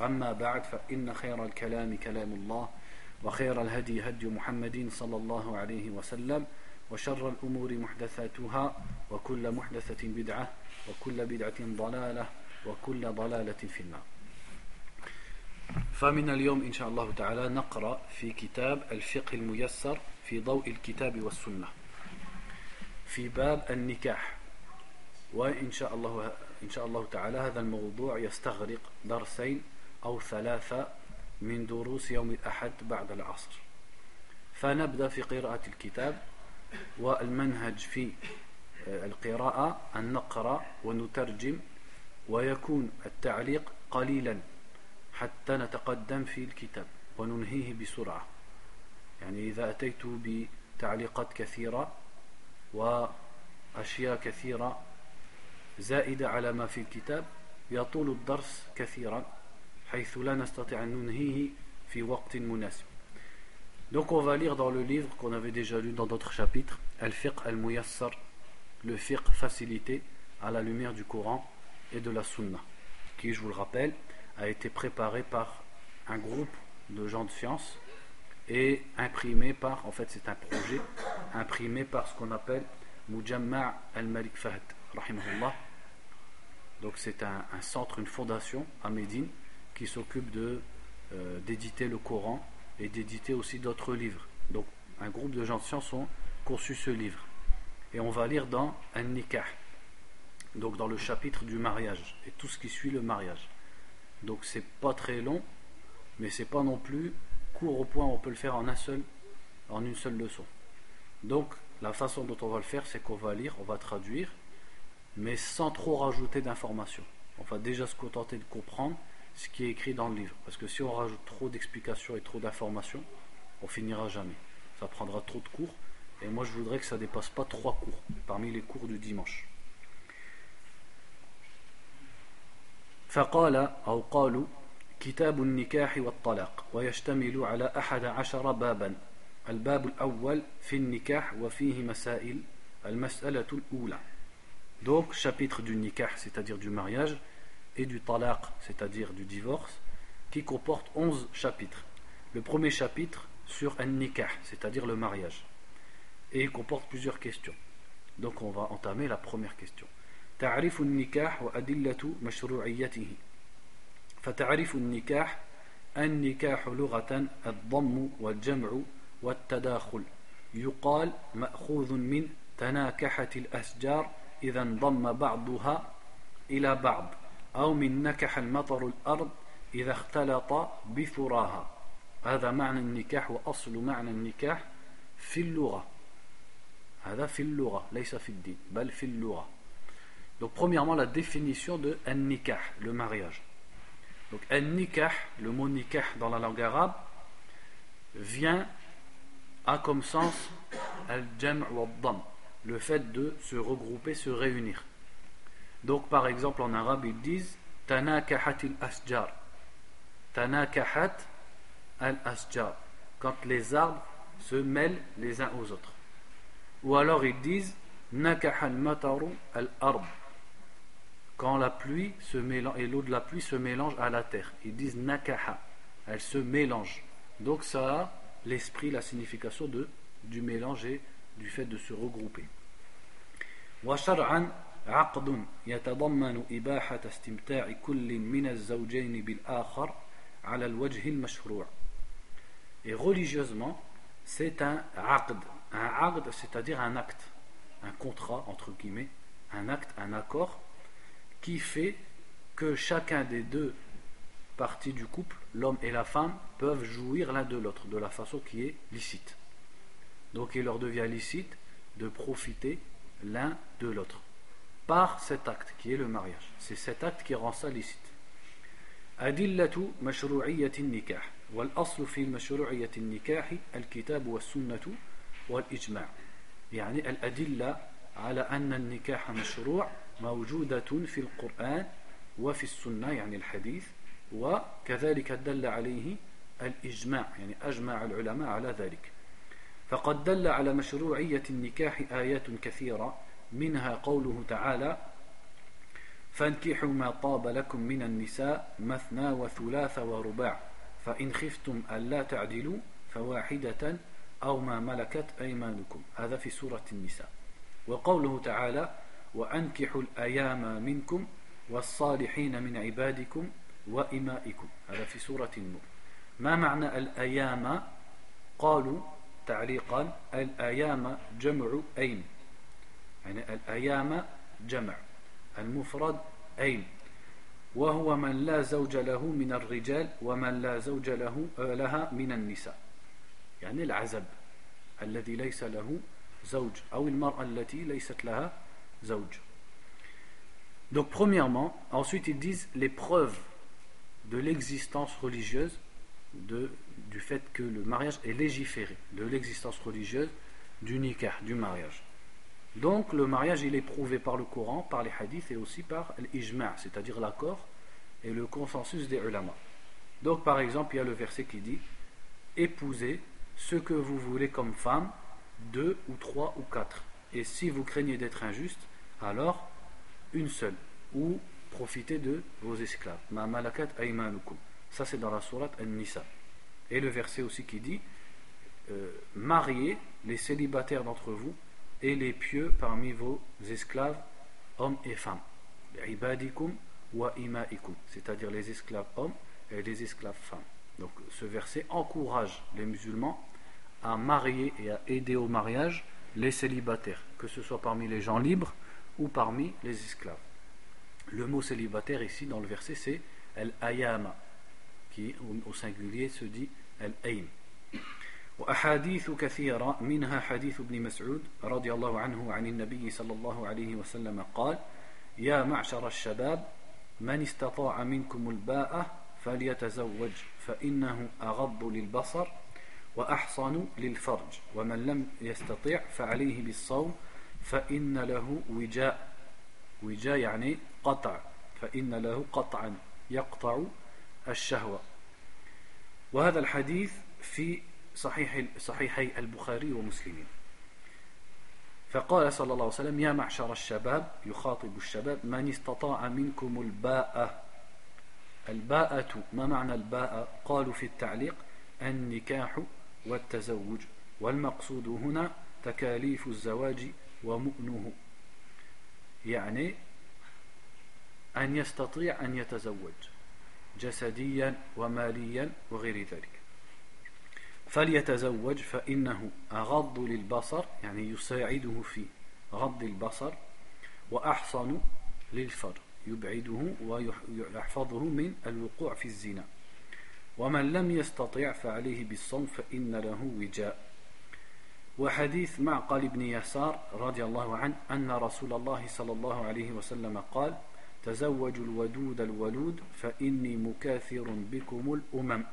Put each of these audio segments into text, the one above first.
أما بعد فإن خير الكلام كلام الله وخير الهدي هدي محمد صلى الله عليه وسلم وشر الأمور محدثاتها وكل محدثة بدعة وكل بدعة ضلالة وكل ضلالة في النار. فمن اليوم إن شاء الله تعالى نقرأ في كتاب الفقه الميسر في ضوء الكتاب والسنة. في باب النكاح. وإن شاء الله إن شاء الله تعالى هذا الموضوع يستغرق درسين أو ثلاثة من دروس يوم الأحد بعد العصر. فنبدأ في قراءة الكتاب والمنهج في القراءة أن نقرأ ونترجم ويكون التعليق قليلا حتى نتقدم في الكتاب وننهيه بسرعة. يعني إذا أتيت بتعليقات كثيرة وأشياء كثيرة زائدة على ما في الكتاب يطول الدرس كثيرا. حيث لا نستطيع أن ننهيه في وقت مناسب Donc on va lire dans le livre qu'on avait déjà lu dans d'autres chapitres, Al-Fiqh al-Muyassar, le fiqh facilité à la lumière du Coran et de la Sunna, qui, je vous le rappelle, a été préparé par un groupe de gens de science et imprimé par, en fait c'est un projet, imprimé par ce qu'on appelle Mujamma' al-Malik Fahd, rahimahullah. Donc c'est un, un, centre, une fondation à Médine qui s'occupe de euh, d'éditer le Coran et d'éditer aussi d'autres livres. Donc un groupe de gens de science ont conçu ce livre. Et on va lire dans un nikah, donc dans le chapitre du mariage et tout ce qui suit le mariage. Donc c'est pas très long, mais c'est pas non plus court au point on peut le faire en un seul, en une seule leçon. Donc la façon dont on va le faire, c'est qu'on va lire, on va traduire, mais sans trop rajouter d'informations. On va déjà se contenter de comprendre ce qui est écrit dans le livre. Parce que si on rajoute trop d'explications et trop d'informations, on finira jamais. Ça prendra trop de cours. Et moi, je voudrais que ça dépasse pas trois cours parmi les cours du dimanche. فقال أو قالوا كتاب النكاح والطلاق ويشتمل على أحد عشر بابا الباب الأول في النكاح وفيه مسائل المسألة الأولى Donc, chapitre du nikah, c'est-à-dire du mariage, et du talaq, c'est-à-dire du divorce, qui comporte 11 chapitres. Le premier chapitre sur un nikah, c'est-à-dire le mariage, et il comporte plusieurs questions. Donc, on va entamer la première question. تعريف النكاح وأدلة مشروعيته فتعريف النكاح النكاح لغة الضم والجمع والتداخل يقال مأخوذ من تناكحة الأشجار إذا انضم بعضها إلى بعض أو من نكح المطر الأرض إذا اختلط بثراها هذا معنى النكاح وأصل معنى النكاح في اللغة هذا في اللغة ليس في الدين بل في اللغة Donc premièrement la définition de un nikah, le mariage. Donc un nikah, le mot nikah dans la langue arabe vient a comme sens al-jam' wa dam le fait de se regrouper, se réunir. Donc, par exemple, en arabe, ils disent Tanakahat al-asjar. Tanakahat al-asjar. Quand les arbres se mêlent les uns aux autres. Ou alors ils disent Nakaha al-mataru al-arb. Quand la pluie se mélange, et l'eau de la pluie se mélange à la terre. Ils disent Nakaha. Elle se mélange. Donc, ça a l'esprit, la signification de, du mélange et du fait de se regrouper. عقد يتضمن إباحة استمتاع كل من الزوجين بالآخر على الوجه المشروع. Et religieusement, c'est un aqd. Un aqd, c'est-à-dire un acte, un contrat, entre guillemets, un acte, un accord, qui fait que chacun des deux parties du couple, l'homme et la femme, peuvent jouir l'un de l'autre de la façon qui est licite. Donc il leur devient licite de profiter l'un de l'autre Par cet acte qui est le mariage. C'est cet acte qui rend ça licite. أدلة مشروعية النكاح والأصل في مشروعية النكاح الكتاب والسنة والإجماع يعني الأدلة على أن النكاح مشروع موجودة في القرآن وفي السنة يعني الحديث وكذلك دل عليه الإجماع يعني أجمع العلماء على ذلك فقد دل على مشروعية النكاح آيات كثيرة منها قوله تعالى فانكحوا ما طاب لكم من النساء مثنى وثلاث ورباع فإن خفتم ألا تعدلوا فواحدة أو ما ملكت أيمانكم. هذا في سورة النساء. وقوله تعالى وأنكحوا الأيام منكم والصالحين من عبادكم وإمائكم. هذا في سورة النور. ما معنى الأيام؟ قالوا تعليقا الأيام جمع أين يعني الأيام جمع المفرد أين وهو من لا زوج له من الرجال ومن لا زوج له لها من النساء يعني العزب الذي ليس له زوج أو المرأة التي ليست لها زوج Donc premièrement, ensuite ils disent les preuves de l'existence religieuse de, du fait que le mariage est légiféré, de l'existence religieuse du nikah, du mariage. Donc le mariage il est prouvé par le Coran, par les hadiths et aussi par l'ijma', c'est-à-dire l'accord et le consensus des ulama. Donc par exemple il y a le verset qui dit épousez ce que vous voulez comme femme, deux ou trois ou quatre. Et si vous craignez d'être injuste, alors une seule, ou profitez de vos esclaves. Ma malakat aymanukum. Ça c'est dans la sourate An-Nisa. Et le verset aussi qui dit euh, mariez les célibataires d'entre vous et les pieux parmi vos esclaves, hommes et femmes. Ibadikum wa imaikum, c'est-à-dire les esclaves hommes et les esclaves femmes. Donc ce verset encourage les musulmans à marier et à aider au mariage les célibataires, que ce soit parmi les gens libres ou parmi les esclaves. Le mot célibataire ici dans le verset c'est al-ayama, qui au singulier se dit al-aym. وأحاديث كثيرة منها حديث ابن مسعود رضي الله عنه عن النبي صلى الله عليه وسلم قال يا معشر الشباب من استطاع منكم الباءة فليتزوج فإنه أغض للبصر وأحصن للفرج ومن لم يستطع فعليه بالصوم فإن له وجاء. وجاء يعني قطع فإن له قطعا يقطع الشهوة. وهذا الحديث في صحيح صحيحي البخاري ومسلمين فقال صلى الله عليه وسلم يا معشر الشباب يخاطب الشباب من استطاع منكم الباءة؟ الباءة ما معنى الباءة؟ قالوا في التعليق النكاح والتزوج والمقصود هنا تكاليف الزواج ومؤنه. يعني أن يستطيع أن يتزوج جسديا وماليا وغير ذلك. فليتزوج فإنه أغض للبصر يعني يساعده في غض البصر وأحصن للفرج يبعده ويحفظه من الوقوع في الزنا. ومن لم يستطع فعليه بالصوم فإن له وجاء. وحديث معقل بن يسار رضي الله عنه أن رسول الله صلى الله عليه وسلم قال تزوجوا الودود الولود فإني مكاثر بكم الأمم.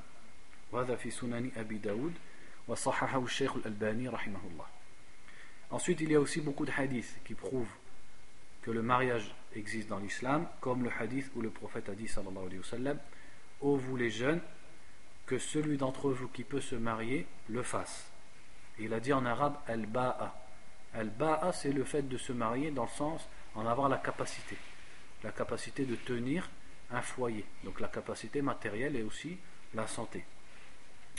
Ensuite, il y a aussi beaucoup de hadiths qui prouvent que le mariage existe dans l'islam, comme le hadith où le prophète a dit, sallallahu alayhi wa sallam, Ô vous les jeunes, que celui d'entre vous qui peut se marier le fasse. il a dit en arabe al-ba'a. Al-ba'a, c'est le fait de se marier dans le sens en avoir la capacité. La capacité de tenir un foyer. Donc la capacité matérielle et aussi la santé.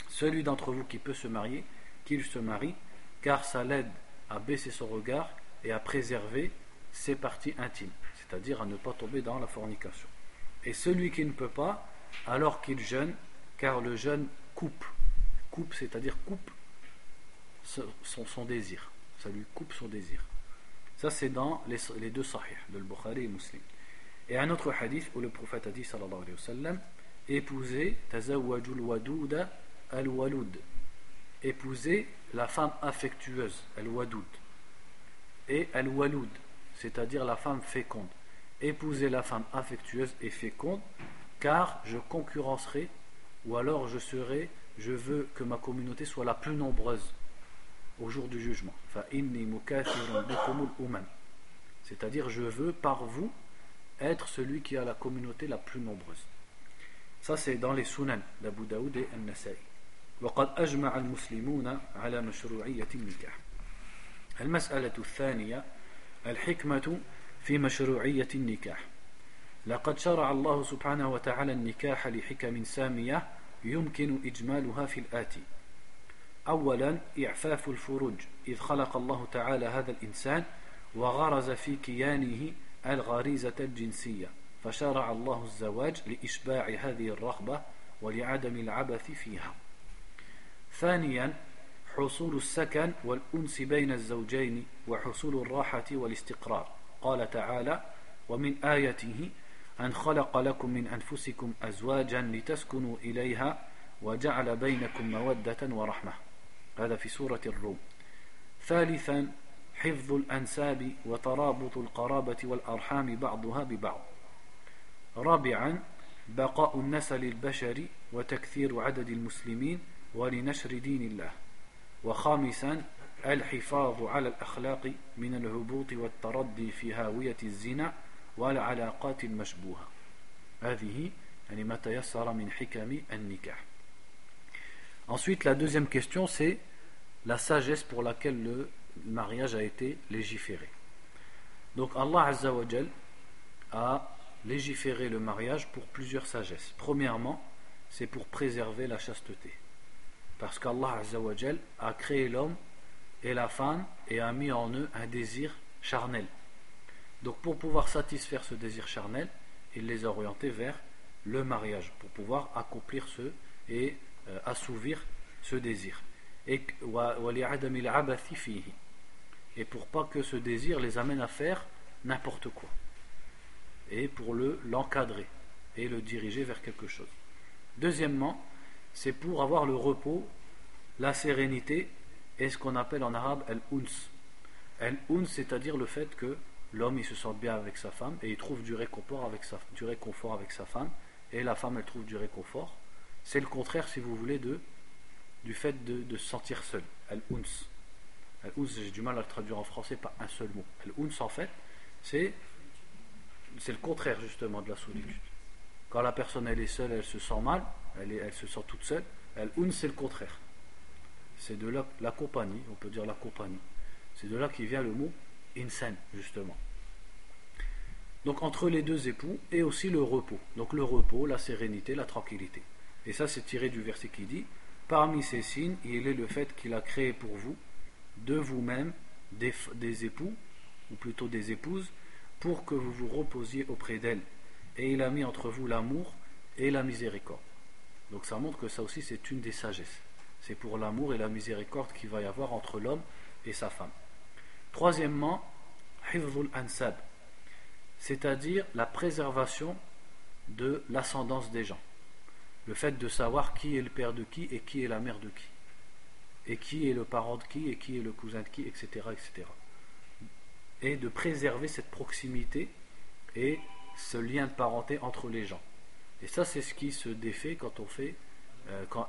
Celui d'entre vous qui peut se marier, qu'il se marie, car ça l'aide à baisser son regard et à préserver ses parties intimes, c'est-à-dire à ne pas tomber dans la fornication. Et celui qui ne peut pas, alors qu'il jeûne, car le jeûne coupe. Coupe, c'est-à-dire coupe son, désir. Ça lui coupe son désir. Ça, c'est dans les, deux sahih, de Bukhari et Muslim. Et un autre hadith où le prophète a dit, sallallahu alayhi wa sallam, épousez tazawwajul wadouda al-walud. Épousez la femme affectueuse, al-wadoud. Et al-walud, c'est-à-dire la femme féconde. Épousez la femme affectueuse et féconde, car je concurrencerai, ou alors je serai, je veux que ma communauté soit la plus nombreuse au jour du jugement. C'est-à-dire, je veux par vous être celui qui a la communauté la plus nombreuse. Ça, c'est dans les sunan d'Abu Daoud et Al-Nasai. وقد أجمع المسلمون على مشروعية النكاح. المسألة الثانية الحكمة في مشروعية النكاح. لقد شرع الله سبحانه وتعالى النكاح لحكم سامية يمكن إجمالها في الآتي أولا إعفاف الفروج إذ خلق الله تعالى هذا الإنسان وغرز في كيانه الغريزة الجنسية فشرع الله الزواج لإشباع هذه الرغبة ولعدم العبث فيها. ثانيا حصول السكن والأنس بين الزوجين وحصول الراحة والاستقرار. قال تعالى ومن آيته أن خلق لكم من أنفسكم أزواجا لتسكنوا إليها وجعل بينكم مودة ورحمة. هذا في سورة الروم. ثالثا حفظ الأنساب وترابط القرابة والأرحام بعضها ببعض. رابعا بقاء النسل البشري وتكثير عدد المسلمين ولنشر دين الله وخامسا الحفاظ على الأخلاق من الهبوط والتردي في هاوية الزنا والعلاقات المشبوهة هذه يعني ما تيسر من حكم النكاح Ensuite, la deuxième question, c'est la sagesse pour laquelle le mariage a été légiféré. Donc Allah Azzawajal a légiféré le mariage pour plusieurs sagesses. Premièrement, c'est pour préserver la chasteté. Parce qu'Allah a créé l'homme et la femme et a mis en eux un désir charnel. Donc pour pouvoir satisfaire ce désir charnel, il les a orientés vers le mariage, pour pouvoir accomplir ce et euh, assouvir ce désir. Et, et pour pas que ce désir les amène à faire n'importe quoi. Et pour le l'encadrer et le diriger vers quelque chose. Deuxièmement, c'est pour avoir le repos, la sérénité et ce qu'on appelle en arabe al-uns. Al-uns, c'est-à-dire le fait que l'homme il se sente bien avec sa femme et il trouve du réconfort avec sa, du réconfort avec sa femme et la femme elle trouve du réconfort c'est le contraire, si vous voulez, de, du fait de, se sentir seul. Al-uns. Al-uns, j'ai du mal à le traduire en français par un seul mot. Al-uns, en fait, c'est, c'est le contraire, justement, de la solitude. Quand la personne, elle est seule, elle se sent mal, elle, elle se sent toute seule. Al-uns, c'est le contraire. C'est de la, la compagnie, on peut dire la compagnie. C'est de là qui vient le mot insan, justement. Donc entre les deux époux et aussi le repos. Donc le repos, la sérénité, la tranquillité. Et ça, c'est tiré du verset qui dit Parmi ces signes, il est le fait qu'il a créé pour vous, de vous-même, des, époux, ou plutôt des épouses, pour que vous vous reposiez auprès d'elles. Et il a mis entre vous l'amour et la miséricorde. Donc ça montre que ça aussi, c'est une des sagesses. C'est pour l'amour et la miséricorde qu'il va y avoir entre l'homme et sa femme. Troisièmement, ansab, c'est-à-dire la préservation de l'ascendance des gens le fait de savoir qui est le père de qui et qui est la mère de qui, et qui est le parent de qui et qui est le cousin de qui, etc. etc. Et de préserver cette proximité et ce lien de parenté entre les gens. Et ça, c'est ce qui se défait quand on fait, euh, quand,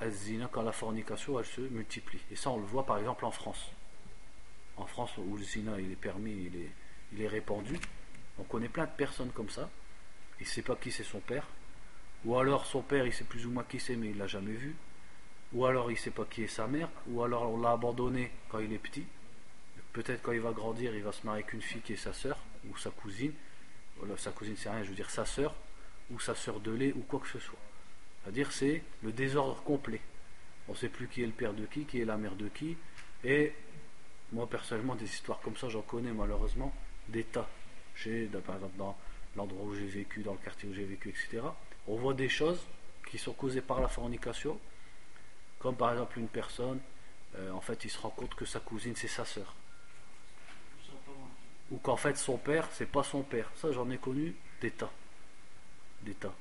quand la fornication elle se multiplie. Et ça, on le voit par exemple en France. En France, où le zina il est permis, il est, il est répandu, on connaît plein de personnes comme ça. Il ne sait pas qui c'est son père, ou alors son père, il sait plus ou moins qui c'est, mais il l'a jamais vu. Ou alors il ne sait pas qui est sa mère. Ou alors on l'a abandonné quand il est petit. Peut-être quand il va grandir, il va se marier avec une fille qui est sa sœur ou sa cousine. sa cousine, c'est rien, je veux dire sa sœur ou sa sœur de lait ou quoi que ce soit. C'est-à-dire c'est le désordre complet. On ne sait plus qui est le père de qui, qui est la mère de qui. Et moi personnellement, des histoires comme ça, j'en connais malheureusement des tas. Par exemple, dans l'endroit où j'ai vécu, dans le quartier où j'ai vécu, etc on voit des choses qui sont causées par la fornication, comme par exemple une personne euh, en fait il se rend compte que sa cousine c'est sa sœur. Ou qu'en fait son père c'est pas son père. Ça j'en ai connu des tas.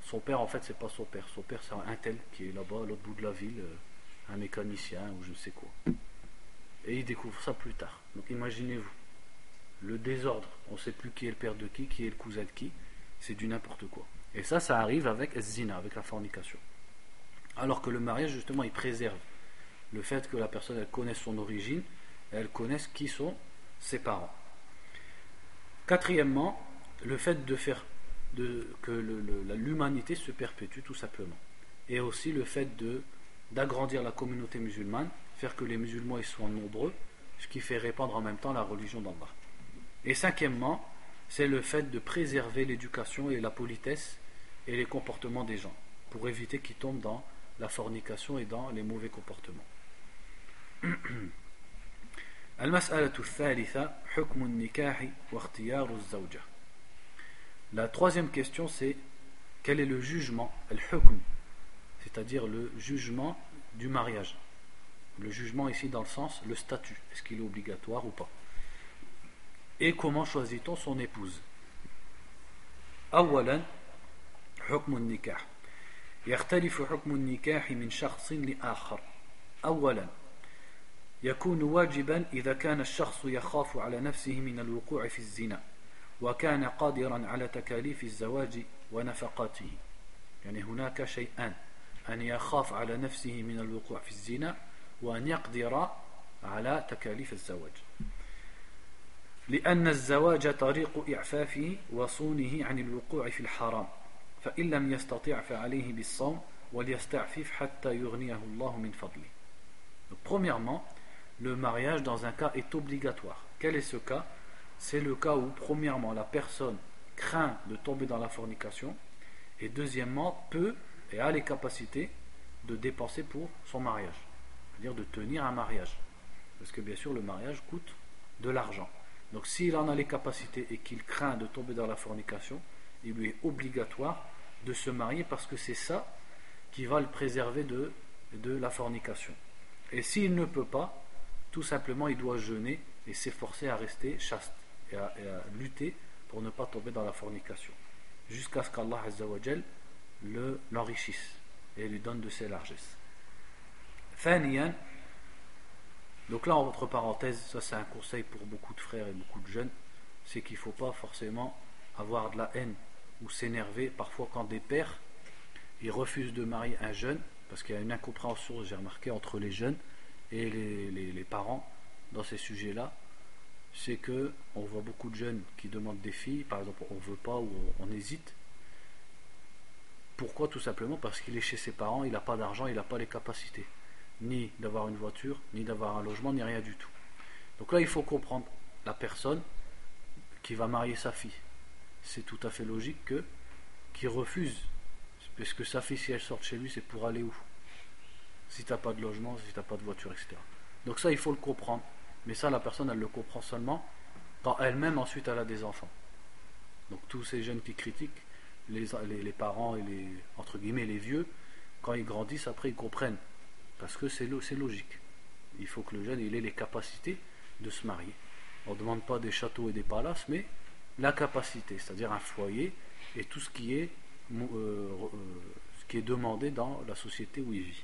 Son père en fait c'est pas son père. Son père c'est un tel qui est là-bas à l'autre bout de la ville, euh, un mécanicien ou je ne sais quoi. Et il découvre ça plus tard. Donc imaginez-vous. Le désordre. On ne sait plus qui est le père de qui, qui est le cousin de qui. C'est du n'importe quoi. Et ça, ça arrive avec zina, avec la fornication. Alors que le mariage, justement, il préserve le fait que la personne, elle connaisse son origine, elle connaisse qui sont ses parents. Quatrièmement, le fait de faire que l'humanité se perpétue tout simplement. Et aussi le fait d'agrandir la communauté musulmane, faire que les musulmans ils soient nombreux, ce qui fait répandre en même temps la religion d'Allah. Et cinquièmement, c'est le fait de préserver l'éducation et la politesse et les comportements des gens, pour éviter qu'ils tombent dans la fornication et dans les mauvais comportements. La troisième question c'est quel est le jugement, c'est-à-dire le jugement du mariage. Le jugement ici dans le sens le statut, est-ce qu'il est obligatoire ou pas Et comment choisit-on son épouse حكم النكاح يختلف حكم النكاح من شخص لآخر أولا يكون واجبا إذا كان الشخص يخاف على نفسه من الوقوع في الزنا وكان قادرا على تكاليف الزواج ونفقاته. يعني هناك شيئان أن يخاف على نفسه من الوقوع في الزنا وأن يقدر على تكاليف الزواج. لأن الزواج طريق إعفافه وصونه عن الوقوع في الحرام premièrement, le mariage dans un cas est obligatoire. Quel est ce cas? C'est le cas où, premièrement, la personne craint de tomber dans la fornication, et deuxièmement, peut et a les capacités de dépenser pour son mariage, c'est-à-dire de tenir un mariage. Parce que bien sûr, le mariage coûte de l'argent. Donc s'il en a les capacités et qu'il craint de tomber dans la fornication, il lui est obligatoire de se marier parce que c'est ça qui va le préserver de, de la fornication. Et s'il ne peut pas, tout simplement il doit jeûner et s'efforcer à rester chaste et à, lutter pour ne pas tomber dans la fornication. Jusqu'à ce qu'Allah le, l'enrichisse et lui donne de ses largesses. Donc là, entre parenthèses, ça c'est un conseil pour beaucoup de frères et beaucoup de jeunes, c'est qu'il ne faut pas forcément avoir de la haine ou s'énerver parfois quand des pères ils refusent de marier un jeune parce qu'il y a une incompréhension j'ai remarqué entre les jeunes et les, parents dans ces sujets là c'est que on voit beaucoup de jeunes qui demandent des filles. Par exemple on veut pas ou on, hésite. Pourquoi? Tout simplement parce qu'il est chez ses parents il n'a pas d'argent il n'a pas les capacités. Ni d'avoir une voiture ni d'avoir un logement ni rien du tout. Donc là il faut comprendre la personne qui va marier sa fille. C'est tout à fait logique que qu'il refuse. Parce que sa fille, si elle sort chez lui, c'est pour aller où? Si tu n'as pas de logement, si tu n'as pas de voiture, etc. Donc ça, il faut le comprendre. Mais ça, la personne, elle le comprend seulement quand elle-même, ensuite, elle a des enfants. Donc tous ces jeunes qui critiquent, les, les, parents et les, entre guillemets, les vieux, quand ils grandissent, après, ils comprennent. Parce que c'est logique. Il faut que le jeune il ait les capacités de se marier. On ne demande pas des châteaux et des palaces, mais la capacité, c'est-à-dire un foyer et tout ce qui est, euh, euh, ce qui est demandé dans la société où il vit.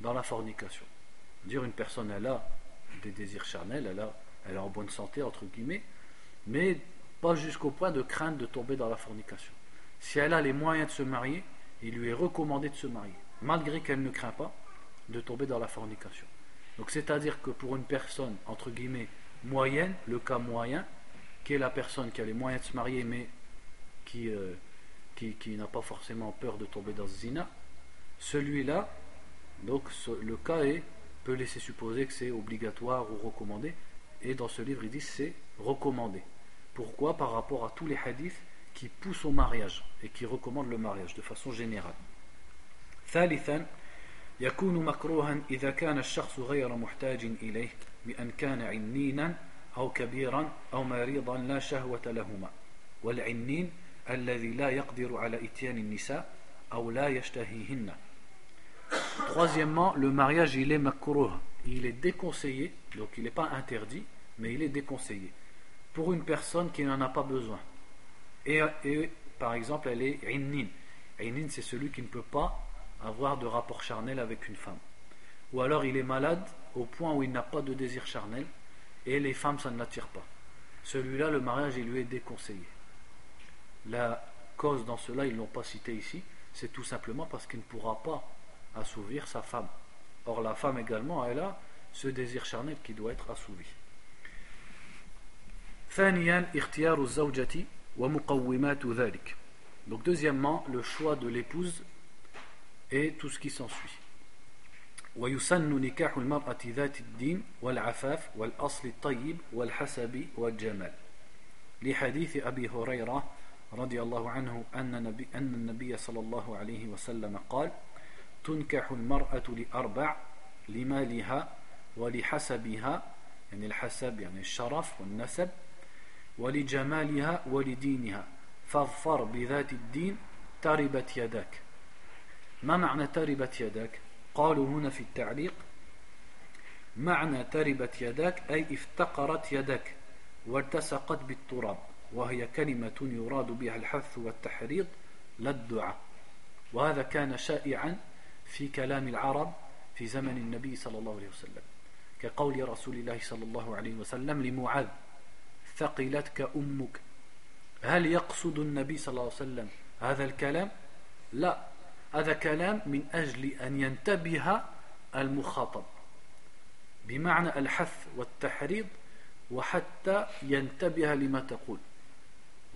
dans la fornication. Dire une personne elle a des désirs charnels, elle, a, elle est en bonne santé entre guillemets, mais pas jusqu'au point de craindre de tomber dans la fornication. Si elle a les moyens de se marier, il lui est recommandé de se marier, malgré qu'elle ne craint pas de tomber dans la fornication. Donc c'est-à-dire que pour une personne, entre guillemets, moyenne, le cas moyen, qui est la personne qui a les moyens de se marier, mais qui, euh, qui, qui n'a pas forcément peur de tomber dans ce zina, celui-là, donc le cas est, peut laisser supposer que c'est obligatoire ou recommandé, et dans ce livre, il dit c'est recommandé. Pourquoi Par rapport à tous les hadiths qui poussent au mariage et qui recommandent le mariage de façon générale. ثالثا يكون مكروها إذا كان الشخص غير محتاج إليه بأن كان عنينا أو كبيرا أو مريضا لا شهوة لهما والعنين الذي لا يقدر على إتيان النساء أو لا يشتهيهن Troisièmement, le mariage il est makruh, il est déconseillé, donc il n'est pas interdit, mais il est déconseillé pour une personne qui n'en a pas besoin. Et, par exemple, elle est innin. Innin, c'est celui qui ne peut pas avoir de rapport charnel avec une femme. Ou alors il est malade au point où il n'a pas de désir charnel et les femmes, ça ne l'attire pas. Celui-là, le mariage, il lui est déconseillé. La cause dans cela, ils ne l'ont pas cité ici, c'est tout simplement parce qu'il ne pourra pas assouvir sa femme. Or, la femme également, elle a ce désir charnel qui doit être assouvi. Donc deuxièmement, le choix de l'épouse et tout ce qui s'ensuit. ويسن نكاح المرأة ذات الدين والعفاف والأصل الطيب والحسب والجمال لحديث أبي هريرة رضي الله عنه أن, نبي أن النبي صلى الله عليه وسلم قال تنكح المرأة لأربع لمالها ولحسبها يعني الحسب يعني الشرف والنسب ولجمالها ولدينها. فاظفر بذات الدين تربت يداك. ما معنى تربت يداك؟ قالوا هنا في التعليق معنى تربت يداك أي افتقرت يدك والتصقت بالتراب وهي كلمة يراد بها الحث والتحريض لا الدعاء وهذا كان شائعا في كلام العرب في زمن النبي صلى الله عليه وسلم كقول رسول الله صلى الله عليه وسلم لمعاذ ثقلتك أمك. هل يقصد النبي صلى الله عليه وسلم هذا الكلام؟ لا هذا كلام من أجل أن ينتبه المخاطب بمعنى الحث والتحريض وحتى ينتبه لما تقول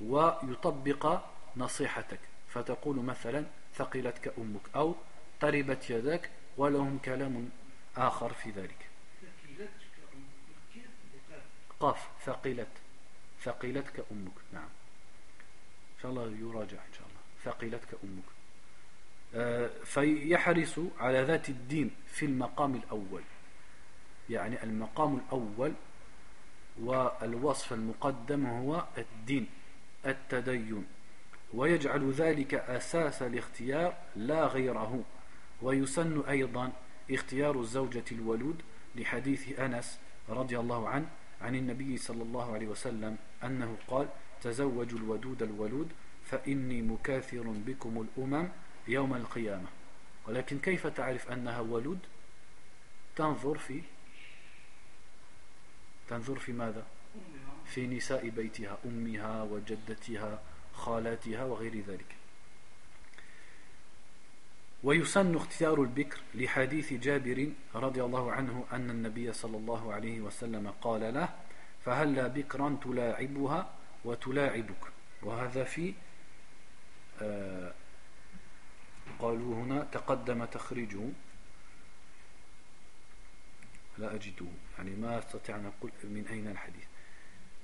ويطبق نصيحتك فتقول مثلا ثقلتك أمك أو طربت يدك ولهم كلام آخر في ذلك. قاف ثقلت ثقلتك أمك. نعم. إن شاء الله يراجع إن شاء الله. ثقلتك أمك. فيحرص على ذات الدين في المقام الأول. يعني المقام الأول والوصف المقدم هو الدين التدين. ويجعل ذلك أساس الاختيار لا غيره. ويسن أيضا اختيار الزوجة الولود لحديث أنس رضي الله عنه عن النبي صلى الله عليه وسلم أنه قال تزوجوا الودود الولود فإني مكاثر بكم الأمم يوم القيامة. ولكن كيف تعرف أنها ولود؟ تنظر في تنظر في ماذا؟ في نساء بيتها أمها وجدتها خالاتها وغير ذلك. ويسن اختيار البكر لحديث جابر رضي الله عنه أن النبي صلى الله عليه وسلم قال له فهلا بكرا تلاعبها وتلاعبك؟ وهذا في آه قالوا هنا تقدم تخريجه. لا أجده يعني ما أستطيع أن أقول من أين الحديث.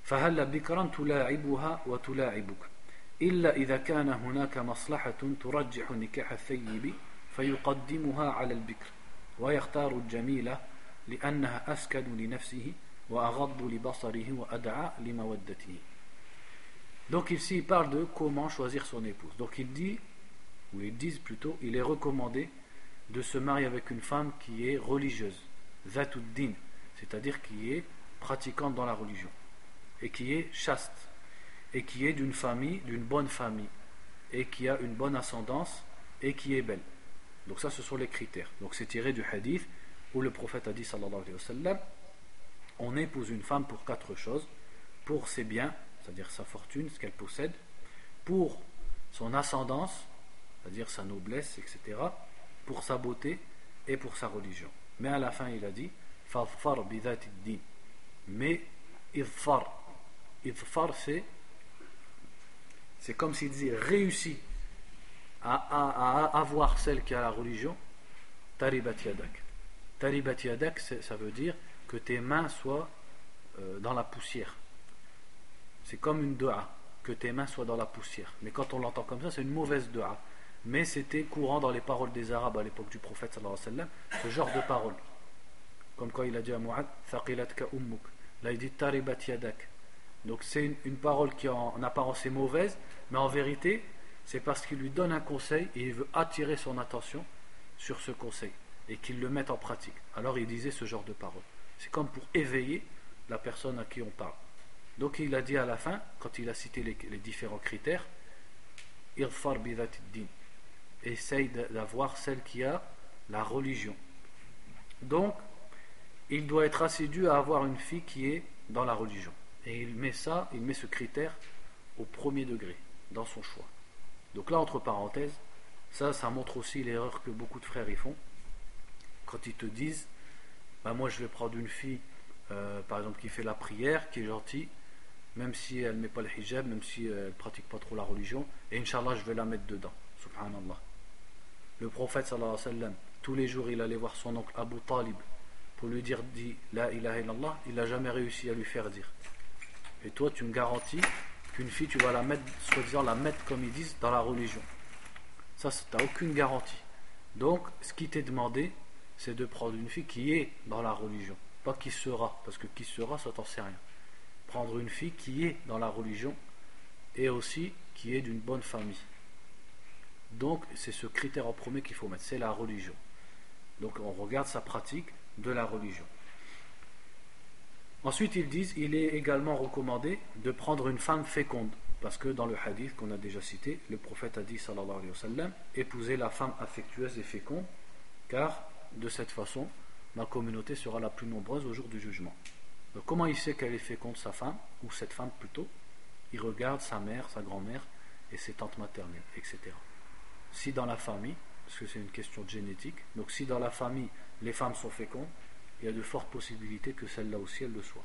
فهل بكرا تلاعبها وتلاعبك؟ إلا إذا كان هناك مصلحة ترجح نكاح الثيب فيقدمها على البكر ويختار الجميلة لأنها أسكن لنفسه وأغض لبصره وأدعى لمودته Donc ici il parle de comment choisir son épouse. Donc il dit ou ils disent plutôt, il est recommandé de se marier avec une femme qui est religieuse, zatuddin, c'est-à-dire qui est pratiquante dans la religion, et qui est chaste, et qui est d'une famille, d'une bonne famille, et qui a une bonne ascendance, et qui est belle. Donc ça, ce sont les critères. Donc c'est tiré du hadith où le prophète a dit, sallallahu alayhi wa sallam, on épouse une femme pour quatre choses, pour ses biens, c'est-à-dire sa fortune, ce qu'elle possède, pour son ascendance, c'est-à-dire sa noblesse, etc., pour sa beauté et pour sa religion. Mais à la fin, il a dit. Mais c'est c'est comme s'il disait réussis à, avoir celle qui a la religion, taribat yadak. Taribat yadak, ça veut dire que tes mains soient euh, dans la poussière. C'est comme une dua, que tes mains soient dans la poussière. Mais quand on l'entend comme ça, c'est une mauvaise dua. Mais c'était courant dans les paroles des Arabes à l'époque du prophète alayhi wa sallam, ce genre de paroles. Comme quand il a dit à Mu'ad, ka ummuk. Là il dit taribat yadak. Donc c'est une, parole qui en apparence est mauvaise, mais en vérité, c'est parce qu'il lui donne un conseil et il veut attirer son attention sur ce conseil et qu'il le mette en pratique. Alors il disait ce genre de parole. C'est comme pour éveiller la personne à qui on parle. Donc il a dit à la fin, quand il a cité les, différents critères, Irfar din. Essaye d'avoir celle qui a la religion. Donc, il doit être assidu à avoir une fille qui est dans la religion. Et il met ça, il met ce critère au premier degré dans son choix. Donc là, entre parenthèses, ça, ça montre aussi l'erreur que beaucoup de frères y font. Quand ils te disent, bah, moi je vais prendre une fille, euh, par exemple, qui fait la prière, qui est gentille, même si elle ne met pas le hijab, même si elle ne pratique pas trop la religion, et Inch'Allah, je vais la mettre dedans. Subhanallah. Le prophète, sallallahu alayhi wa sallam, tous les jours, il allait voir son oncle Abu Talib pour lui dire, dit La ilaha illallah, il n'a jamais réussi à lui faire dire. Et toi, tu me garantis qu'une fille, tu vas la mettre, soi-disant la mettre, comme ils disent, dans la religion. Ça, tu n'as aucune garantie. Donc, ce qui t'est demandé, c'est de prendre une fille qui est dans la religion. Pas qui sera, parce que qui sera, ça t'en sait rien. Prendre une fille qui est dans la religion et aussi qui est d'une bonne famille. Donc, c'est ce critère en premier qu'il faut mettre, c'est la religion. Donc, on regarde sa pratique de la religion. Ensuite, ils disent il est également recommandé de prendre une femme féconde. Parce que dans le hadith qu'on a déjà cité, le prophète a dit sallallahu alayhi wa sallam la femme affectueuse et féconde, car de cette façon, ma communauté sera la plus nombreuse au jour du jugement. Donc, comment il sait qu'elle est féconde, sa femme, ou cette femme plutôt? Il regarde sa mère, sa grand-mère et ses tantes maternelles, etc. Si dans la famille, parce que c'est une question de génétique, donc si dans la famille les femmes sont fécondes, il y a de fortes possibilités que celle-là aussi elle le soit.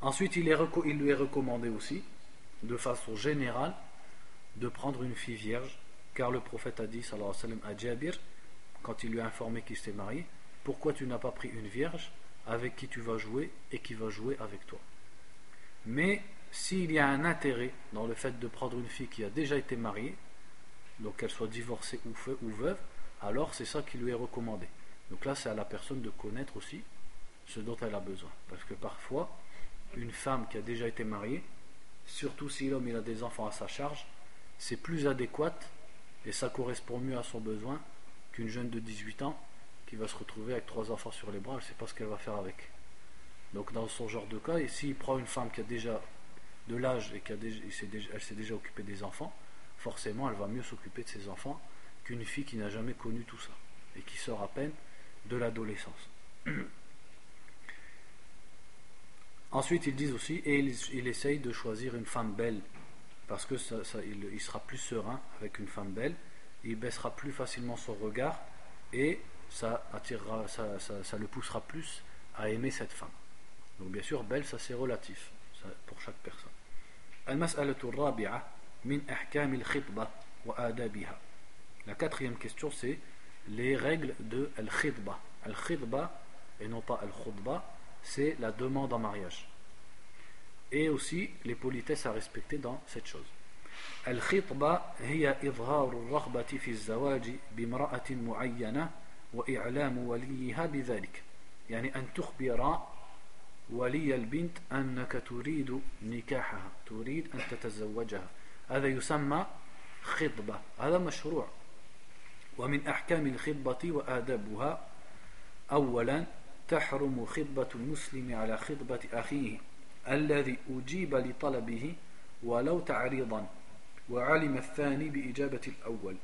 Ensuite, il, lui est recommandé aussi, de façon générale, de prendre une fille vierge, car le prophète a dit, sallallahu alayhi wa sallam, à Jabir, quand il lui a informé qu'il s'était marié, pourquoi tu n'as pas pris une vierge avec qui tu vas jouer et qui va jouer avec toi? Mais s'il y a un intérêt dans le fait de prendre une fille qui a déjà été mariée, donc qu'elle soit divorcée ou veuve, alors c'est ça qui lui est recommandé. Donc là, c'est à la personne de connaître aussi ce dont elle a besoin. Parce que parfois, une femme qui a déjà été mariée, surtout si l'homme a des enfants à sa charge, c'est plus adéquat et ça correspond mieux à son besoin qu'une jeune de 18 ans qui va se retrouver avec trois enfants sur les bras, elle ne sait pas ce qu'elle va faire avec. Donc dans son genre de cas, s'il prend une femme qui a déjà de l'âge et qu'elle s'est déjà, déjà occupée des enfants, forcément elle va mieux s'occuper de ses enfants qu'une fille qui n'a jamais connu tout ça et qui sort à peine de l'adolescence. Ensuite, ils disent aussi, et il, essaye de choisir une femme belle, parce que ça, il, sera plus serein avec une femme belle, il baissera plus facilement son regard, et ça, attirera, ça, ça, le poussera plus à aimer cette femme. Donc bien sûr, belle, ça c'est relatif, pour chaque personne. La quatrième question, c'est les règles de al-khidba. Al-khidba, et non pas al-khudba, c'est la demande en mariage. Et aussi les politesses à respecter dans cette chose. الخطبة هي إظهار الرغبة في الزواج بامرأة معينة وإعلام وليها بذلك يعني أن تخبر ولي البنت أنك تريد نكاحها تريد أن تتزوجها هذا يسمى خطبة هذا مشروع ومن أحكام الخطبة وآدابها أولا تحرم خطبة المسلم على خطبة أخيه الذي أجيب لطلبه ولو تعريضا وعلم الثاني بإجابة الأول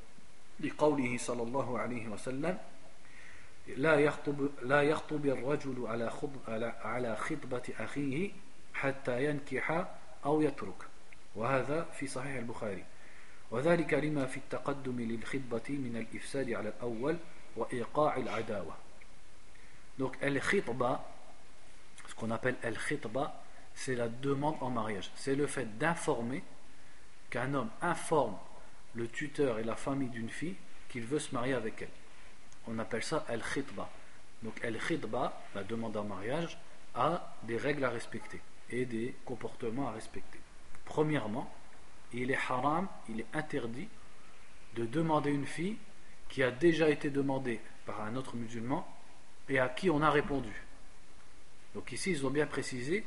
لقوله صلى الله عليه وسلم لا يخطب لا يخطب الرجل على على على خطبة أخيه حتى ينكح أو يترك. وهذا في صحيح البخاري. وذلك لما في التقدم للخطبة من الإفساد على الأول وإيقاع العداوة Donc al-khitba, ce qu'on appelle al-khitba, c'est la demande en mariage. C'est le fait d'informer, qu'un homme informe le tuteur et la famille d'une fille qu'il veut se marier avec elle. On appelle ça al-khitba. Donc al-khitba, la demande en mariage, a des règles à respecter et des comportements à respecter. Premièrement, il est haram, il est interdit de demander une fille qui a déjà été demandée par un autre musulman et à qui on a répondu. Donc ici, ils ont bien précisé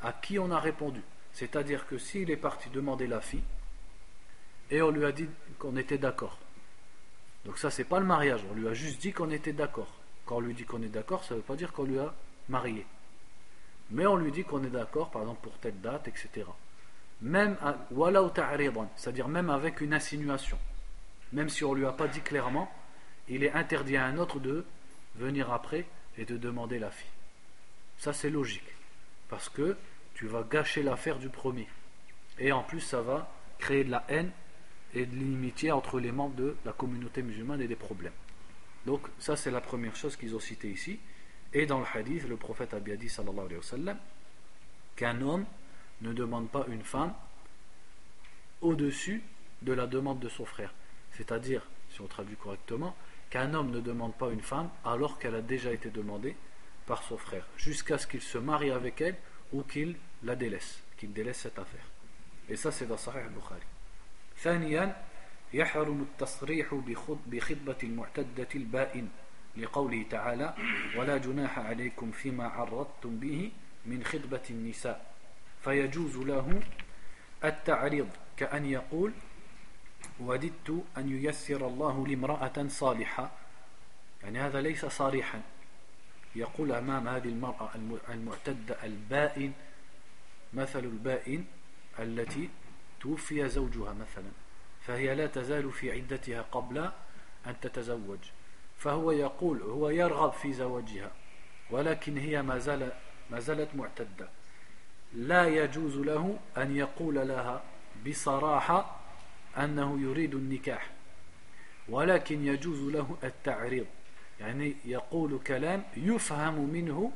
à qui on a répondu. C'est-à-dire que s'il est parti demander la fille et on lui a dit qu'on était d'accord. Donc ça, c'est pas le mariage, on lui a juste dit qu'on était d'accord. Quand on lui dit qu'on est d'accord, ça ne veut pas dire qu'on lui a marié. Mais on lui dit qu'on est d'accord, par exemple, pour telle date, etc. Même, c'est-à-dire même avec une insinuation. Même si on ne lui a pas dit clairement, il est interdit à un autre de venir après et de demander la fille. Ça, c'est logique. Parce que tu vas gâcher l'affaire du premier. Et en plus, ça va créer de la haine et de l'inimitié entre les membres de la communauté musulmane et des problèmes. Donc, ça, c'est la première chose qu'ils ont cité ici. Et dans le hadith, le prophète a bien dit, sallallahu alayhi wa sallam, qu'un homme ne demande pas une femme au-dessus de la demande de son frère. C'est-à-dire, si on traduit correctement, qu'un homme ne demande pas une femme alors qu'elle a déjà été demandée par son frère, jusqu'à ce qu'il se marie avec elle ou qu'il la délaisse, qu'il délaisse cette affaire. Et ça, c'est dans Sahih al-Bukhari. ثانيا يحرم التصريح بخطبة المعتدة البائن لقوله تعالى ولا جناح عليكم فيما عرضتم به من خطبة النساء فيجوز له التعريض كأن يقول وددت أن ييسر الله لامرأة صالحة. يعني هذا ليس صريحا. يقول أمام هذه المرأة المعتدة البائن مثل البائن التي توفي زوجها مثلا فهي لا تزال في عدتها قبل أن تتزوج. فهو يقول هو يرغب في زواجها ولكن هي ما, زال ما زالت معتدة. لا يجوز له أن يقول لها بصراحة أنه يريد النكاح ولكن يجوز له التعريض يعني يقول كلام يفهم منه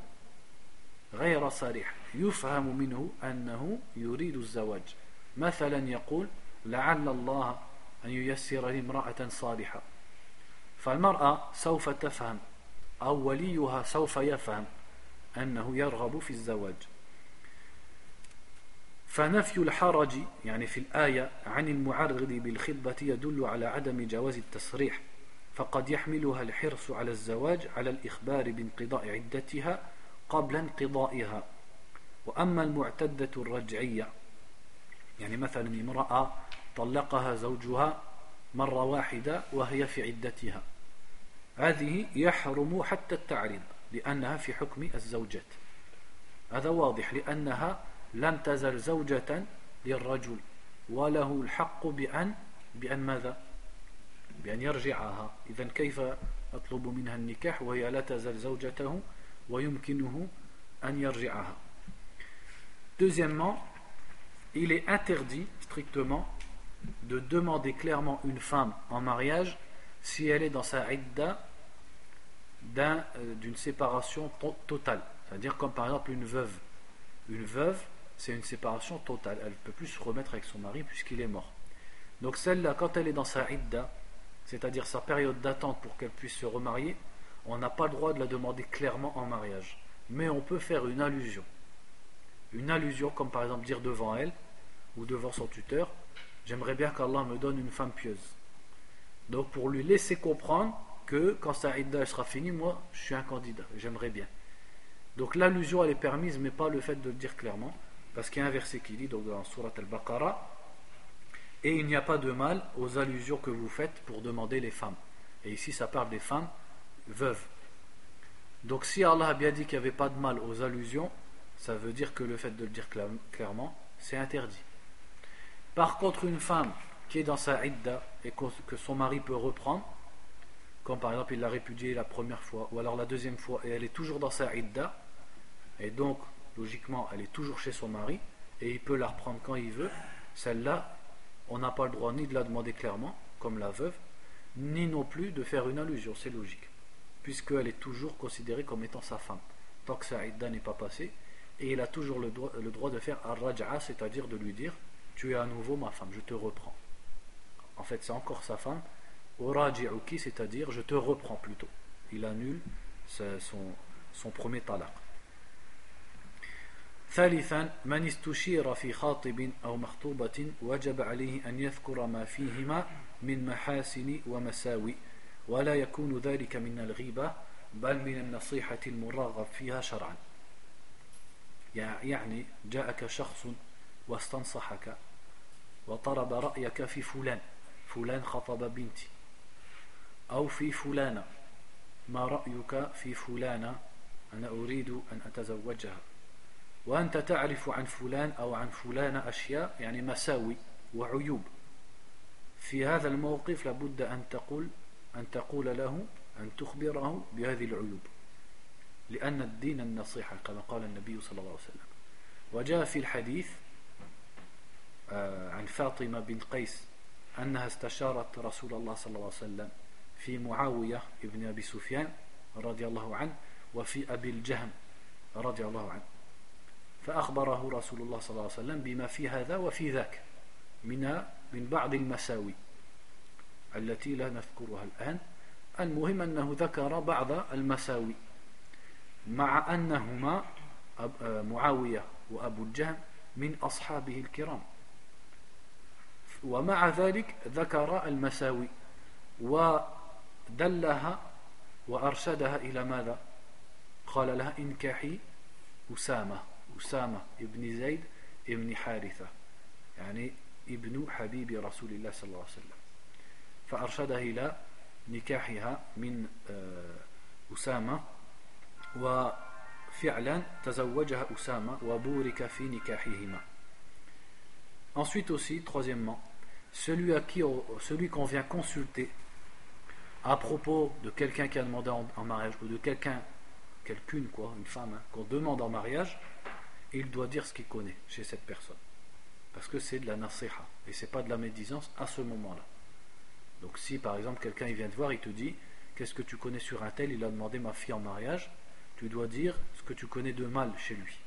غير صريح يفهم منه أنه يريد الزواج. مثلا يقول لعل الله أن ييسر لي امرأة صالحة فالمرأة سوف تفهم أو وليها سوف يفهم أنه يرغب في الزواج. فنفي الحرج يعني في الآية عن المعرض بالخطبة يدل على عدم جواز التصريح فقد يحملها الحرص على الزواج على الإخبار بانقضاء عدتها قبل انقضائها. وأما المعتدة الرجعية يعني مثلا امرأة طلقها زوجها مرة واحدة وهي في عدتها هذه يحرم حتى التعريض لأنها في حكم الزوجات. هذا واضح لأنها لم تزل زوجة للرجل وله الحق بأن بأن ماذا؟ بأن يرجعها إذا كيف أطلب منها النكاح وهي لا تزال زوجته ويمكنه أن يرجعها Deuxièmement, il est interdit strictement de demander clairement une femme en mariage si elle est dans sa idda euh, d'une séparation totale. C'est-à-dire comme par exemple une veuve. Une veuve, c'est une séparation totale. Elle ne peut plus se remettre avec son mari puisqu'il est mort. Donc celle-là, quand elle est dans sa idda, c'est-à-dire sa période d'attente pour qu'elle puisse se remarier, on n'a pas le droit de la demander clairement en mariage. Mais on peut faire une allusion. Une allusion, comme par exemple dire devant elle ou devant son tuteur, j'aimerais bien qu'Allah me donne une femme pieuse. Donc pour lui laisser comprendre que quand sa idda sera finie, moi je suis un candidat, j'aimerais bien. Donc l'allusion elle est permise, mais pas le fait de le dire clairement, parce qu'il y a un verset qui dit donc dans Surat al-Baqarah et il n'y a pas de mal aux allusions que vous faites pour demander les femmes. Et ici, ça parle des femmes veuves. Donc, si Allah a bien dit qu'il n'y avait pas de mal aux allusions, ça veut dire que le fait de le dire clairement, c'est interdit. Par contre, une femme qui est dans sa idda et que son mari peut reprendre, comme par exemple il l'a répudiée la première fois ou alors la deuxième fois et elle est toujours dans sa idda, et donc logiquement elle est toujours chez son mari et il peut la reprendre quand il veut, celle-là on n'a pas le droit ni de la demander clairement, comme la veuve, ni non plus de faire une allusion, c'est logique, puisqu'elle est toujours considérée comme étant sa femme, tant que sa n'est pas passée, et il a toujours le droit, le droit de faire ar-raj'a, c'est-à-dire de lui dire Tu es à nouveau ma femme, je te reprends. en fait c'est encore sa femme, c'est-à-dire je te reprends plutôt. Il annule son, son premier talaq. ثالثا من استشير في خاطب أو مخطوبة وجب عليه أن يذكر ما فيهما من محاسن ومساوي ولا يكون ذلك من الغيبة بل من النصيحة المرغب فيها شرعا. يعني جاءك شخص واستنصحك وطلب رأيك في فلان فلان خطب بنتي أو في فلانة ما رأيك في فلانة؟ أنا أريد أن أتزوجها. وأنت تعرف عن فلان أو عن فلانة أشياء يعني مساوي وعيوب. في هذا الموقف لابد أن تقول أن تقول له أن تخبره بهذه العيوب. لأن الدين النصيحة كما قال النبي صلى الله عليه وسلم. وجاء في الحديث آه، عن فاطمة بن قيس أنها استشارت رسول الله صلى الله عليه وسلم في معاوية ابن أبي سفيان رضي الله عنه وفي أبي الجهم رضي الله عنه. فأخبره رسول الله صلى الله عليه وسلم بما في هذا وفي ذاك من من بعض المساوي التي لا نذكرها الآن. المهم أنه ذكر بعض المساوي مع أنهما معاوية وأبو الجهم من أصحابه الكرام. ومع ذلك ذكر المساوي ودلها وأرشدها إلى ماذا؟ قال لها إنكحي أسامة. أسامة ابن زيد ابن حارثة يعني ابن حبيب رسول الله صلى الله عليه وسلم فأرشدها إلى نكاحها من أسامة وفعلا تزوجها أسامة وبورك في نكاحهما Ensuite aussi, troisièmement, celui à qui celui qu'on vient consulter à propos de quelqu'un qui a demandé en, mariage ou de quelqu'un, quelqu'une quoi, une femme, hein, qu'on demande en mariage, il doit dire ce qu'il connaît chez cette personne. Parce que c'est de la nasiha et c'est pas de la médisance à ce moment-là. Donc si par exemple quelqu'un vient te voir, il te dit qu'est-ce que tu connais sur un tel, il a demandé ma fille en mariage, tu dois dire ce que tu connais de mal chez lui.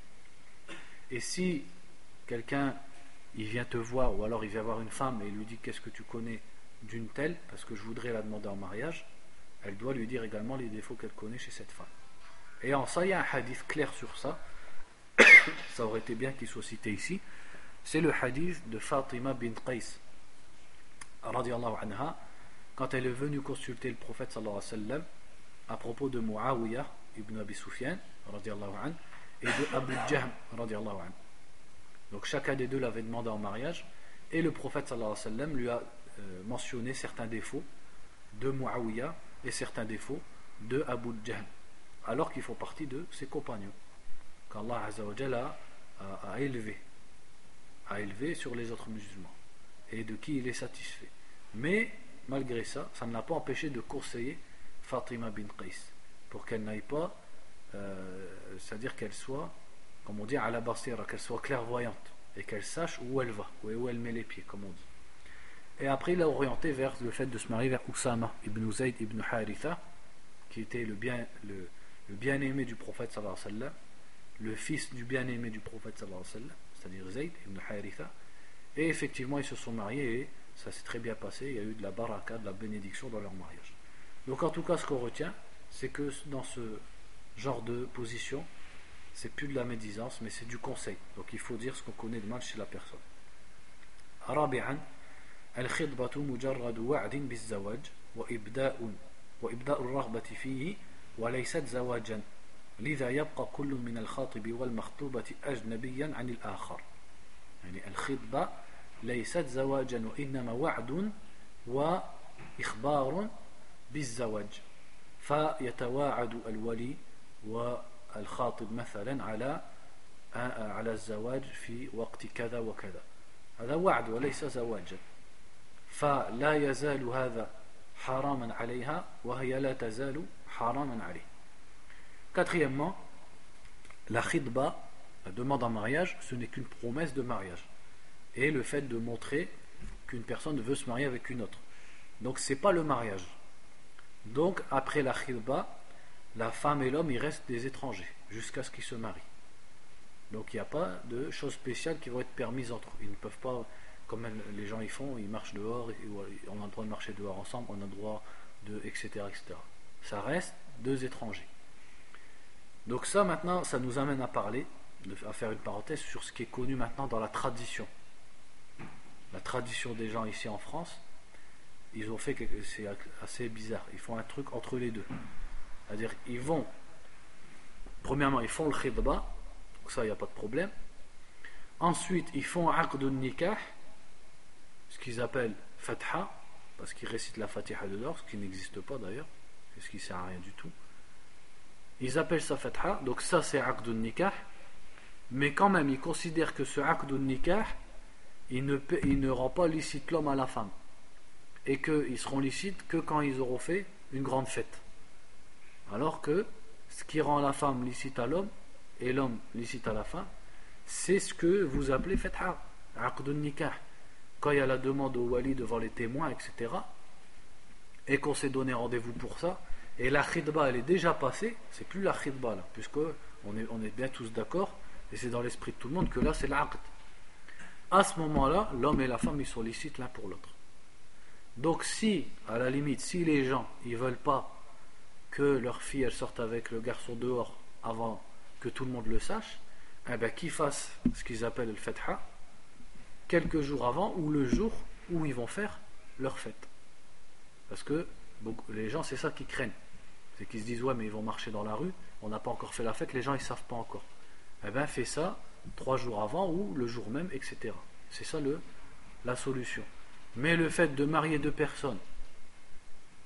Et si quelqu'un il vient te voir ou alors il vient voir une femme et il lui dit qu'est-ce que tu connais d'une telle? Parce que je voudrais la demander en mariage, elle doit lui dire également les défauts qu'elle connaît chez cette femme. Et en ça, il y a un hadith clair sur ça. Ça aurait été bien qu'il soit cité ici. C'est le hadith de Fatima bint Qais, anha, quand elle est venue consulter le prophète sallallahu alayhi wa sallam à propos de Muawiyah ibn Abi Sufyan, anhu, et de Abu Jahm, anhu. Donc chacun des deux l'avait demandé en mariage, et le prophète sallallahu alayhi wa sallam lui a euh, mentionné certains défauts de Muawiyah et certains défauts de Abu Jahm, alors qu'ils font partie de ses compagnons qu'Allah a, a, élevé, a élevé sur les autres musulmans et de qui il est satisfait. Mais malgré ça, ça ne l'a pas empêché de conseiller Fatima bin Qais pour qu'elle n'aille pas, euh, c'est-à-dire qu'elle soit, comme on dit, à la basira, qu'elle soit clairvoyante et qu'elle sache où elle va, où elle met les pieds, comme on dit. Et après, il a orienté vers le fait de se marier vers Oussama ibn Zayd ibn Haritha, qui était le bien, le, bien-aimé du prophète sallallahu alayhi wa sallam, le fils du bien-aimé du prophète sallallahu alayhi wa sallam, c'est-à-dire Zayd ibn Haritha. Et effectivement, ils se sont mariés et ça s'est très bien passé. Il y a eu de la baraka, de la bénédiction dans leur mariage. Donc, en tout cas, ce qu'on retient, c'est que dans ce genre de position, c'est plus de la médisance, mais c'est du conseil. Donc, il faut dire ce qu'on connaît de mal chez la personne. رابعا الخطبة مجرد وعد بالزواج وإبداء وإبداء الرغبة فيه وليست زواجا لذا يبقى كل من الخاطب والمخطوبة أجنبيا عن الآخر. يعني الخطبة ليست زواجا وإنما وعد وإخبار بالزواج. فيتواعد الولي والخاطب مثلا على على الزواج في وقت كذا وكذا. هذا وعد وليس زواجا. فلا يزال هذا حراما عليها وهي لا تزال حراما عليه. Quatrièmement, la khidba, la demande en mariage, ce n'est qu'une promesse de mariage. Et le fait de montrer qu'une personne veut se marier avec une autre. Donc ce n'est pas le mariage. Donc après la khidba, la femme et l'homme, ils restent des étrangers jusqu'à ce qu'ils se marient. Donc il n'y a pas de choses spéciales qui vont être permises entre eux. Ils ne peuvent pas comme les gens y font, ils marchent dehors, on a le droit de marcher dehors ensemble, on a le droit de, etc. Ça reste deux étrangers. Donc ça maintenant, ça nous amène à parler, à faire une parenthèse sur ce qui est connu maintenant dans la tradition. La tradition des gens ici en France, ils ont fait quelque c'est assez bizarre. Ils font un truc entre les deux. C'est-à-dire, ils vont, premièrement, ils font le khidba, donc ça, il n'y a pas de problème. Ensuite, ils font aqd nikah, ce qu'ils appellent fatha, parce qu'ils récitent la fatiha dedans, ce qui n'existe pas d'ailleurs, ce qui ne sert à rien du tout. Ils appellent ça fatha, donc ça c'est aqd nikah, mais quand même, ils considèrent que ce aqd nikah, il ne, ne rend pas licite l'homme à la femme et qu'ils seront licites que quand ils auront fait une grande fête. Alors que ce qui rend la femme licite à l'homme et l'homme licite à la femme, c'est ce que vous appelez fetha, aqdun nikah. Quand il y a la demande au wali devant les témoins, etc., et qu'on s'est donné rendez-vous pour ça, et la khidba elle est déjà passée, c'est plus la khidba là, puisque on est, bien tous d'accord, et c'est dans l'esprit de tout le monde que là c'est l'aqd. À ce moment-là, l'homme et la femme ils sont licites l'un pour l'autre. Donc si, à la limite, si les gens ils veulent pas que leur fille elle sorte avec le garçon dehors avant que tout le monde le sache, eh ben qu'ils fassent ce qu'ils appellent le fetha quelques jours avant ou le jour où ils vont faire leur fête. Parce que les gens c'est ça qu'ils craignent. C'est qu'ils se disent ouais mais ils vont marcher dans la rue, on n'a pas encore fait la fête, les gens ils savent pas encore. Eh bien fais ça trois jours avant ou le jour même, etc. C'est ça le, la solution. Mais le fait de marier deux personnes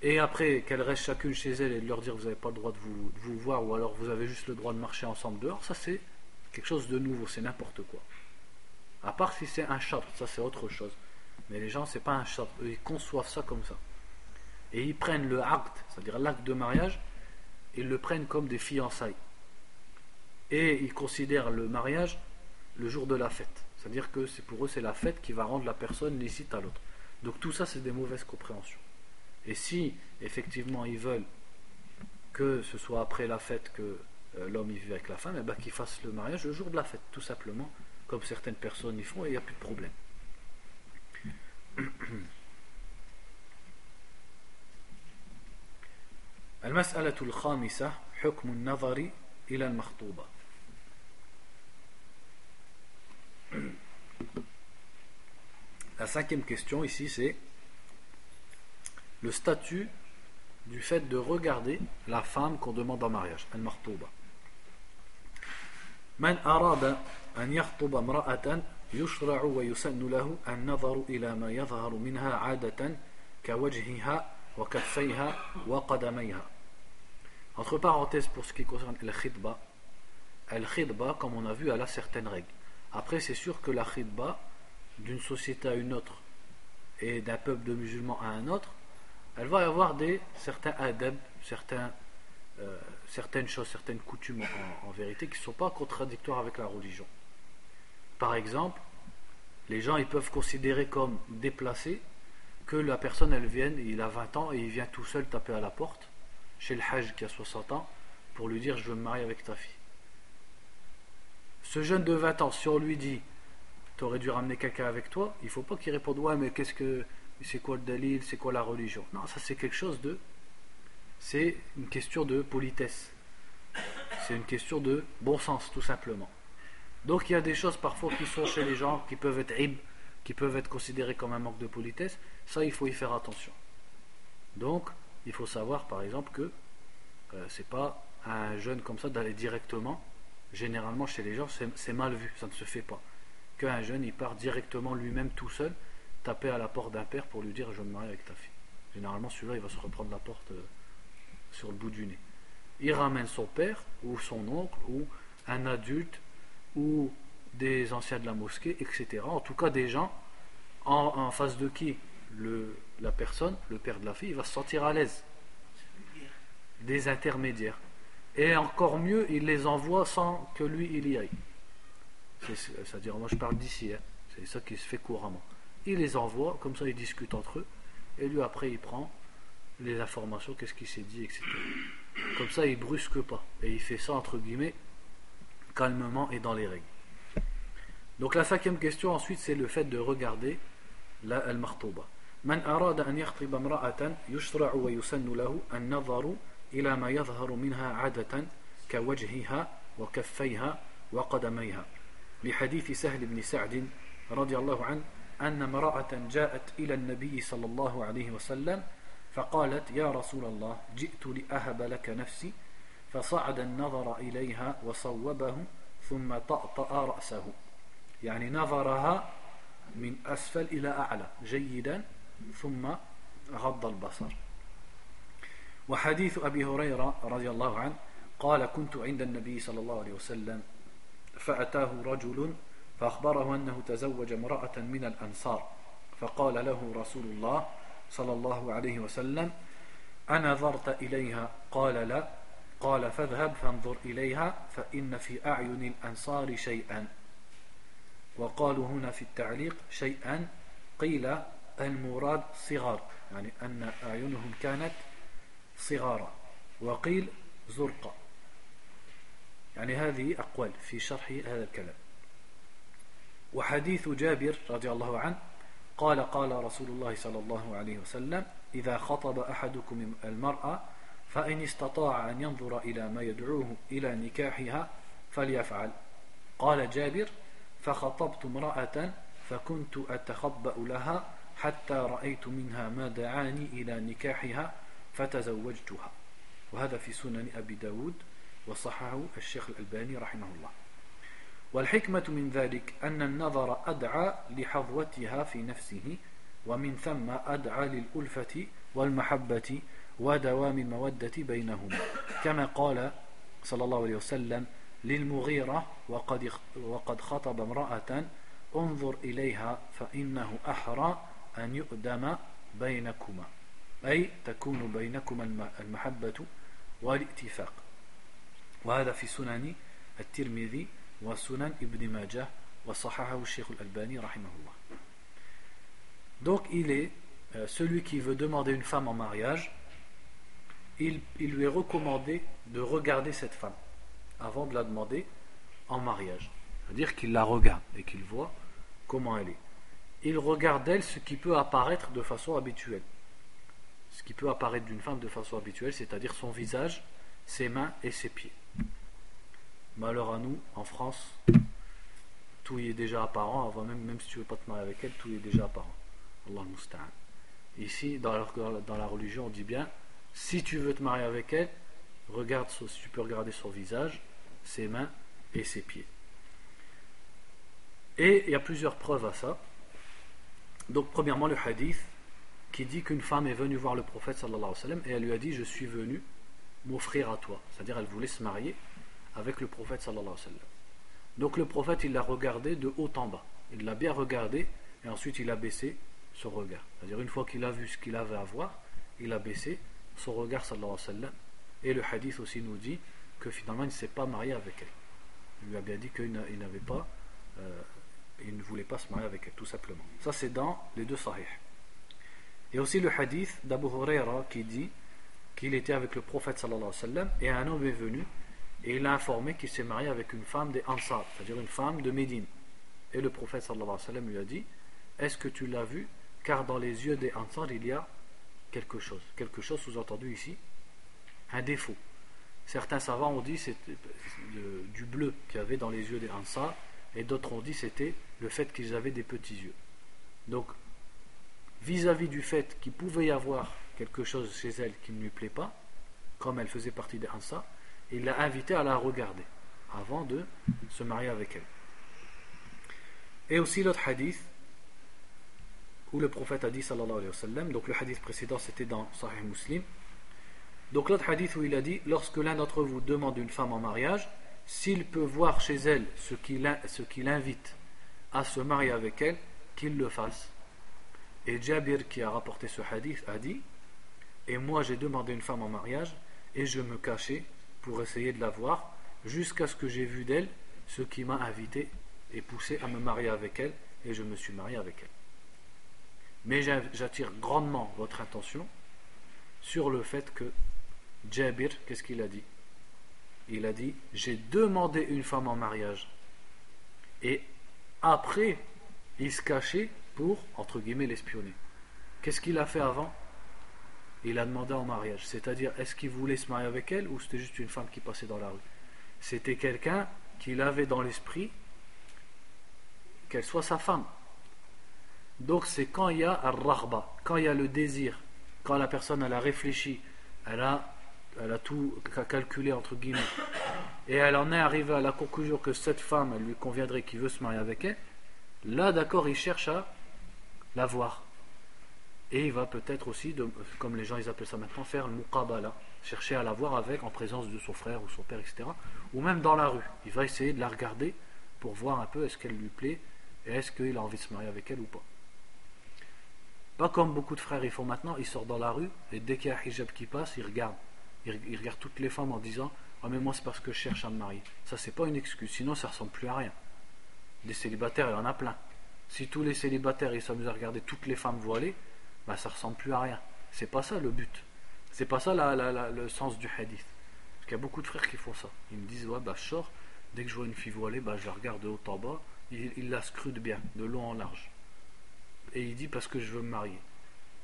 et après qu'elles restent chacune chez elles et de leur dire vous n'avez pas le droit de vous, voir ou alors vous avez juste le droit de marcher ensemble dehors, ça c'est quelque chose de nouveau, c'est n'importe quoi. À part si c'est un chat, ça c'est autre chose. Mais les gens, c'est pas un chat, eux ils conçoivent ça comme ça. Et ils prennent le acte, c'est-à-dire l'acte de mariage, ils le prennent comme des fiançailles. Et ils considèrent le mariage le jour de la fête. C'est-à-dire que c'est pour eux c'est la fête qui va rendre la personne licite à l'autre. Donc tout ça, c'est des mauvaises compréhensions. Et si effectivement ils veulent que ce soit après la fête que euh, l'homme y vive avec la femme, et eh ben, qu'il fasse le mariage le jour de la fête, tout simplement, comme certaines personnes y font, et il n'y a plus de problème. المسألة الخامسة حكم النظر إلى المخطوبة La cinquième question ici, c'est le statut du fait de regarder la femme qu'on demande en mariage, al-martouba. من أراد أن يخطب امرأة يشرع ويسن له النظر إلى ما يظهر منها عادة كوجهها وكفيها وقدميها. Entre parenthèses, pour ce qui concerne le khidba, le khidba, comme on a vu, elle a certaines règles. Après, c'est sûr que la khidba, d'une société à une autre et d'un peuple de musulmans à un autre, elle va y avoir des, certains adab, certains, euh, certaines choses, certaines coutumes en, vérité qui ne sont pas contradictoires avec la religion. Par exemple, les gens ils peuvent considérer comme déplacé que la personne elle vienne, il a 20 ans et il vient tout seul taper à la porte chez le Hajj qui a 60 ans pour lui dire je veux me marier avec ta fille. Ce jeune de 20 ans, si on lui dit tu aurais dû ramener quelqu'un avec toi, il faut pas qu'il réponde ouais mais qu'est-ce que c'est quoi le dalil, c'est quoi la religion? Non, ça c'est quelque chose de c'est une question de politesse. C'est une question de bon sens tout simplement. Donc il y a des choses parfois qui sont chez les gens qui peuvent être qui peuvent être considérées comme un manque de politesse, ça il faut y faire attention. Donc il faut savoir par exemple que euh, c'est pas un jeune comme ça d'aller directement, généralement chez les gens c'est mal vu, ça ne se fait pas qu'un jeune il part directement lui-même tout seul taper à la porte d'un père pour lui dire je me marie avec ta fille. Généralement celui-là il va se reprendre la porte euh, sur le bout du nez. Il ramène son père ou son oncle ou un adulte ou des anciens de la mosquée, etc. En tout cas des gens en, face de qui le, la personne, le père de la fille, il va se sentir à l'aise. Des intermédiaires. Et encore mieux, il les envoie sans que lui, il y aille. C'est-à-dire, moi je parle d'ici, hein. c'est ça qui se fait couramment. Il les envoie, comme ça ils discutent entre eux, et lui après il prend les informations, qu'est-ce qui s'est dit, etc. Comme ça il brusque pas, et il fait ça entre guillemets calmement et dans les règles. Donc la cinquième question ensuite c'est le fait de regarder la al-martouba. من أراد أن يخطب امرأة يشرع ويسن له النظر إلى ما يظهر منها عادة كوجهها وكفيها وقدميها. لحديث سهل بن سعد رضي الله عنه أن امرأة جاءت إلى النبي صلى الله عليه وسلم فقالت يا رسول الله جئت لأهب لك نفسي. فصعد النظر إليها وصوبه ثم طأطأ رأسه. يعني نظرها من أسفل إلى أعلى جيدا ثم غض البصر. وحديث أبي هريرة رضي الله عنه قال كنت عند النبي صلى الله عليه وسلم فأتاه رجل فأخبره أنه تزوج امرأة من الأنصار فقال له رسول الله صلى الله عليه وسلم أنظرت إليها. قال لا. قال فاذهب فانظر إليها فإن في أعين الأنصار شيئا. وقالوا هنا في التعليق شيئا. قيل المراد صغار يعني أن أعينهم كانت صغارا. وقيل زرقا يعني هذه أقوال في شرح هذا الكلام. وحديث جابر رضي الله عنه قال قال رسول الله صلى الله عليه وسلم إذا خطب أحدكم المرأة فإن استطاع أن ينظر إلى ما يدعوه إلى نكاحها فليفعل. قال جابر فخطبت امرأة فكنت أتخبأ لها حتى رأيت منها ما دعاني إلى نكاحها فتزوجتها. وهذا في سنن أبي داود وصححه الشيخ الألباني رحمه الله. والحكمة من ذلك أن النظر أدعى لحظوتها في نفسه ومن ثم أدعى للألفة والمحبة ودوام المودة بينهما كما قال صلى الله عليه وسلم للمغيرة وقد, وقد خطب امرأة انظر إليها فإنه أحرى أن يؤدم بينكما أي تكون بينكما المحبة والاتفاق وهذا في سنن الترمذي وسنن ابن ماجه وصححه الشيخ الألباني رحمه الله Donc il est euh, celui qui veut demander une femme en mariage il, il lui est recommandé de regarder cette femme avant de la demander en mariage. C'est-à-dire qu'il la regarde et qu'il voit comment elle est. Il regarde d'elle ce qui peut apparaître de façon habituelle. Ce qui peut apparaître d'une femme de façon habituelle, c'est-à-dire son visage, ses mains et ses pieds. Malheur à nous, en France, tout y est déjà apparent, avant même, même si tu ne veux pas te marier avec elle, tout y est déjà apparent. Allah Ici, dans la, dans la religion, on dit bien si tu veux te marier avec elle, regarde, si tu peux regarder son visage, ses mains et ses pieds. Et il y a plusieurs preuves à ça. Donc, premièrement, le hadith qui dit qu'une femme est venue voir le prophète sallam et elle lui a dit Je suis venu m'offrir à toi. C'est-à-dire, elle voulait se marier avec le prophète sallam. Donc, le prophète, il l'a regardé de haut en bas. Il l'a bien regardé et ensuite il a baissé son regard. C'est-à-dire, une fois qu'il a vu ce qu'il avait à voir, il a baissé son regard sallam. Et le hadith aussi nous dit que finalement il ne s'est pas marié avec elle. Il lui a bien dit qu'il n'avait pas, euh, il ne voulait pas se marier avec elle, tout simplement. Ça c'est dans les deux sahih. Et aussi le hadith d'Abu Huraira qui dit qu'il était avec le prophète sallallahu alayhi wa et un homme est venu et il a informé qu'il s'est marié avec une femme des Ansar, c'est-à-dire une femme de Médine. Et le prophète sallallahu alayhi wa lui a dit Est-ce que tu l'as vu? Car dans les yeux des Ansar il y a quelque chose. Quelque chose sous-entendu ici, un défaut. Certains savants ont dit c'était du bleu qu'il y avait dans les yeux des Ansar, et d'autres ont dit c'était le fait qu'ils avaient des petits yeux. Donc, vis-à-vis du fait qu'il pouvait y avoir quelque chose chez elle qui ne lui plaît pas, comme elle faisait partie des Ansar, il l'a invité à la regarder avant de se marier avec elle. Et aussi l'autre hadith où le prophète a dit sallallahu alayhi wa sallam, donc le hadith précédent c'était dans Sahih Muslim, donc l'autre hadith où il a dit, lorsque l'un d'entre vous demande une femme en mariage, s'il peut voir chez elle ce qui l'invite à se marier avec elle, qu'il le fasse. Et Jabir qui a rapporté ce hadith a dit, et moi j'ai demandé une femme en mariage, et je me cachais pour essayer de la voir, jusqu'à ce que j'ai vu d'elle ce qui m'a invité et poussé à me marier avec elle, et je me suis marié avec elle. Mais j'attire grandement votre attention sur le fait que Jabir, qu'est-ce qu'il a dit? Il a dit J'ai demandé une femme en mariage. Et après, il se cachait pour, entre guillemets, l'espionner. Qu'est-ce qu'il a fait avant? Il a demandé en mariage. C'est-à-dire, est-ce qu'il voulait se marier avec elle ou c'était juste une femme qui passait dans la rue? C'était quelqu'un qu'il avait dans l'esprit qu'elle soit sa femme. Donc c'est quand il y a un rahba, quand il y a le désir, quand la personne elle a réfléchi, elle a, elle a tout calculé entre guillemets, et elle en est arrivée à la conclusion que cette femme elle lui conviendrait, qu'il veut se marier avec elle, là d'accord il cherche à la voir. Et il va peut-être aussi, comme les gens ils appellent ça maintenant, faire le muqabala, chercher à la voir avec en présence de son frère ou son père, etc. Ou même dans la rue. Il va essayer de la regarder pour voir un peu est-ce qu'elle lui plaît et est-ce qu'il a envie de se marier avec elle ou pas. Pas comme beaucoup de frères ils font maintenant, ils sortent dans la rue et dès qu'il y a un hijab qui passe, ils regardent. Ils, regardent toutes les femmes en disant Ah, mais moi c'est parce que je cherche à me marier. Ça, c'est pas une excuse, sinon ça ressemble plus à rien. Des célibataires, il y en a plein. Si tous les célibataires ils s'amusent à regarder toutes les femmes voilées, bah, ça ressemble plus à rien. C'est pas ça le but. C'est pas ça le sens du hadith. Parce qu'il y a beaucoup de frères qui font ça. Ils me disent Ouais, bah, je dès que je vois une fille voilée, bah, je la regarde de haut en bas, il, la scrute bien, de long en large. Et il dit Parce que je veux me marier.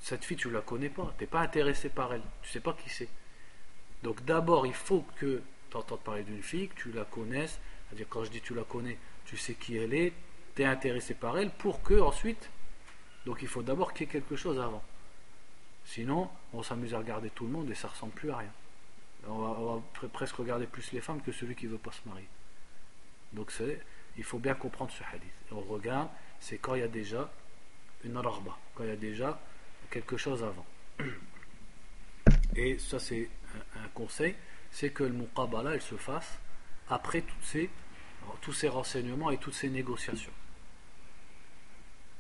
Cette fille, tu la connais pas, tu n'es pas intéressé par elle, tu sais pas qui c'est. Donc d'abord, il faut que tu entendes parler d'une fille, que tu la connaisses. C'est-à-dire, quand je dis tu la connais, tu sais qui elle est, tu es intéressé par elle, pour que ensuite. Donc il faut d'abord qu'il y ait quelque chose avant. Sinon, on s'amuse à regarder tout le monde et ça ressemble plus à rien. On va, presque regarder plus les femmes que celui qui veut pas se marier. Donc il faut bien comprendre ce hadith. on regarde, c'est quand il y a déjà une rahba, quand il y a déjà quelque chose avant. Et ça, c'est un, conseil c'est que le muqabala, elle se fasse après toutes ces, tous ces renseignements et toutes ces négociations.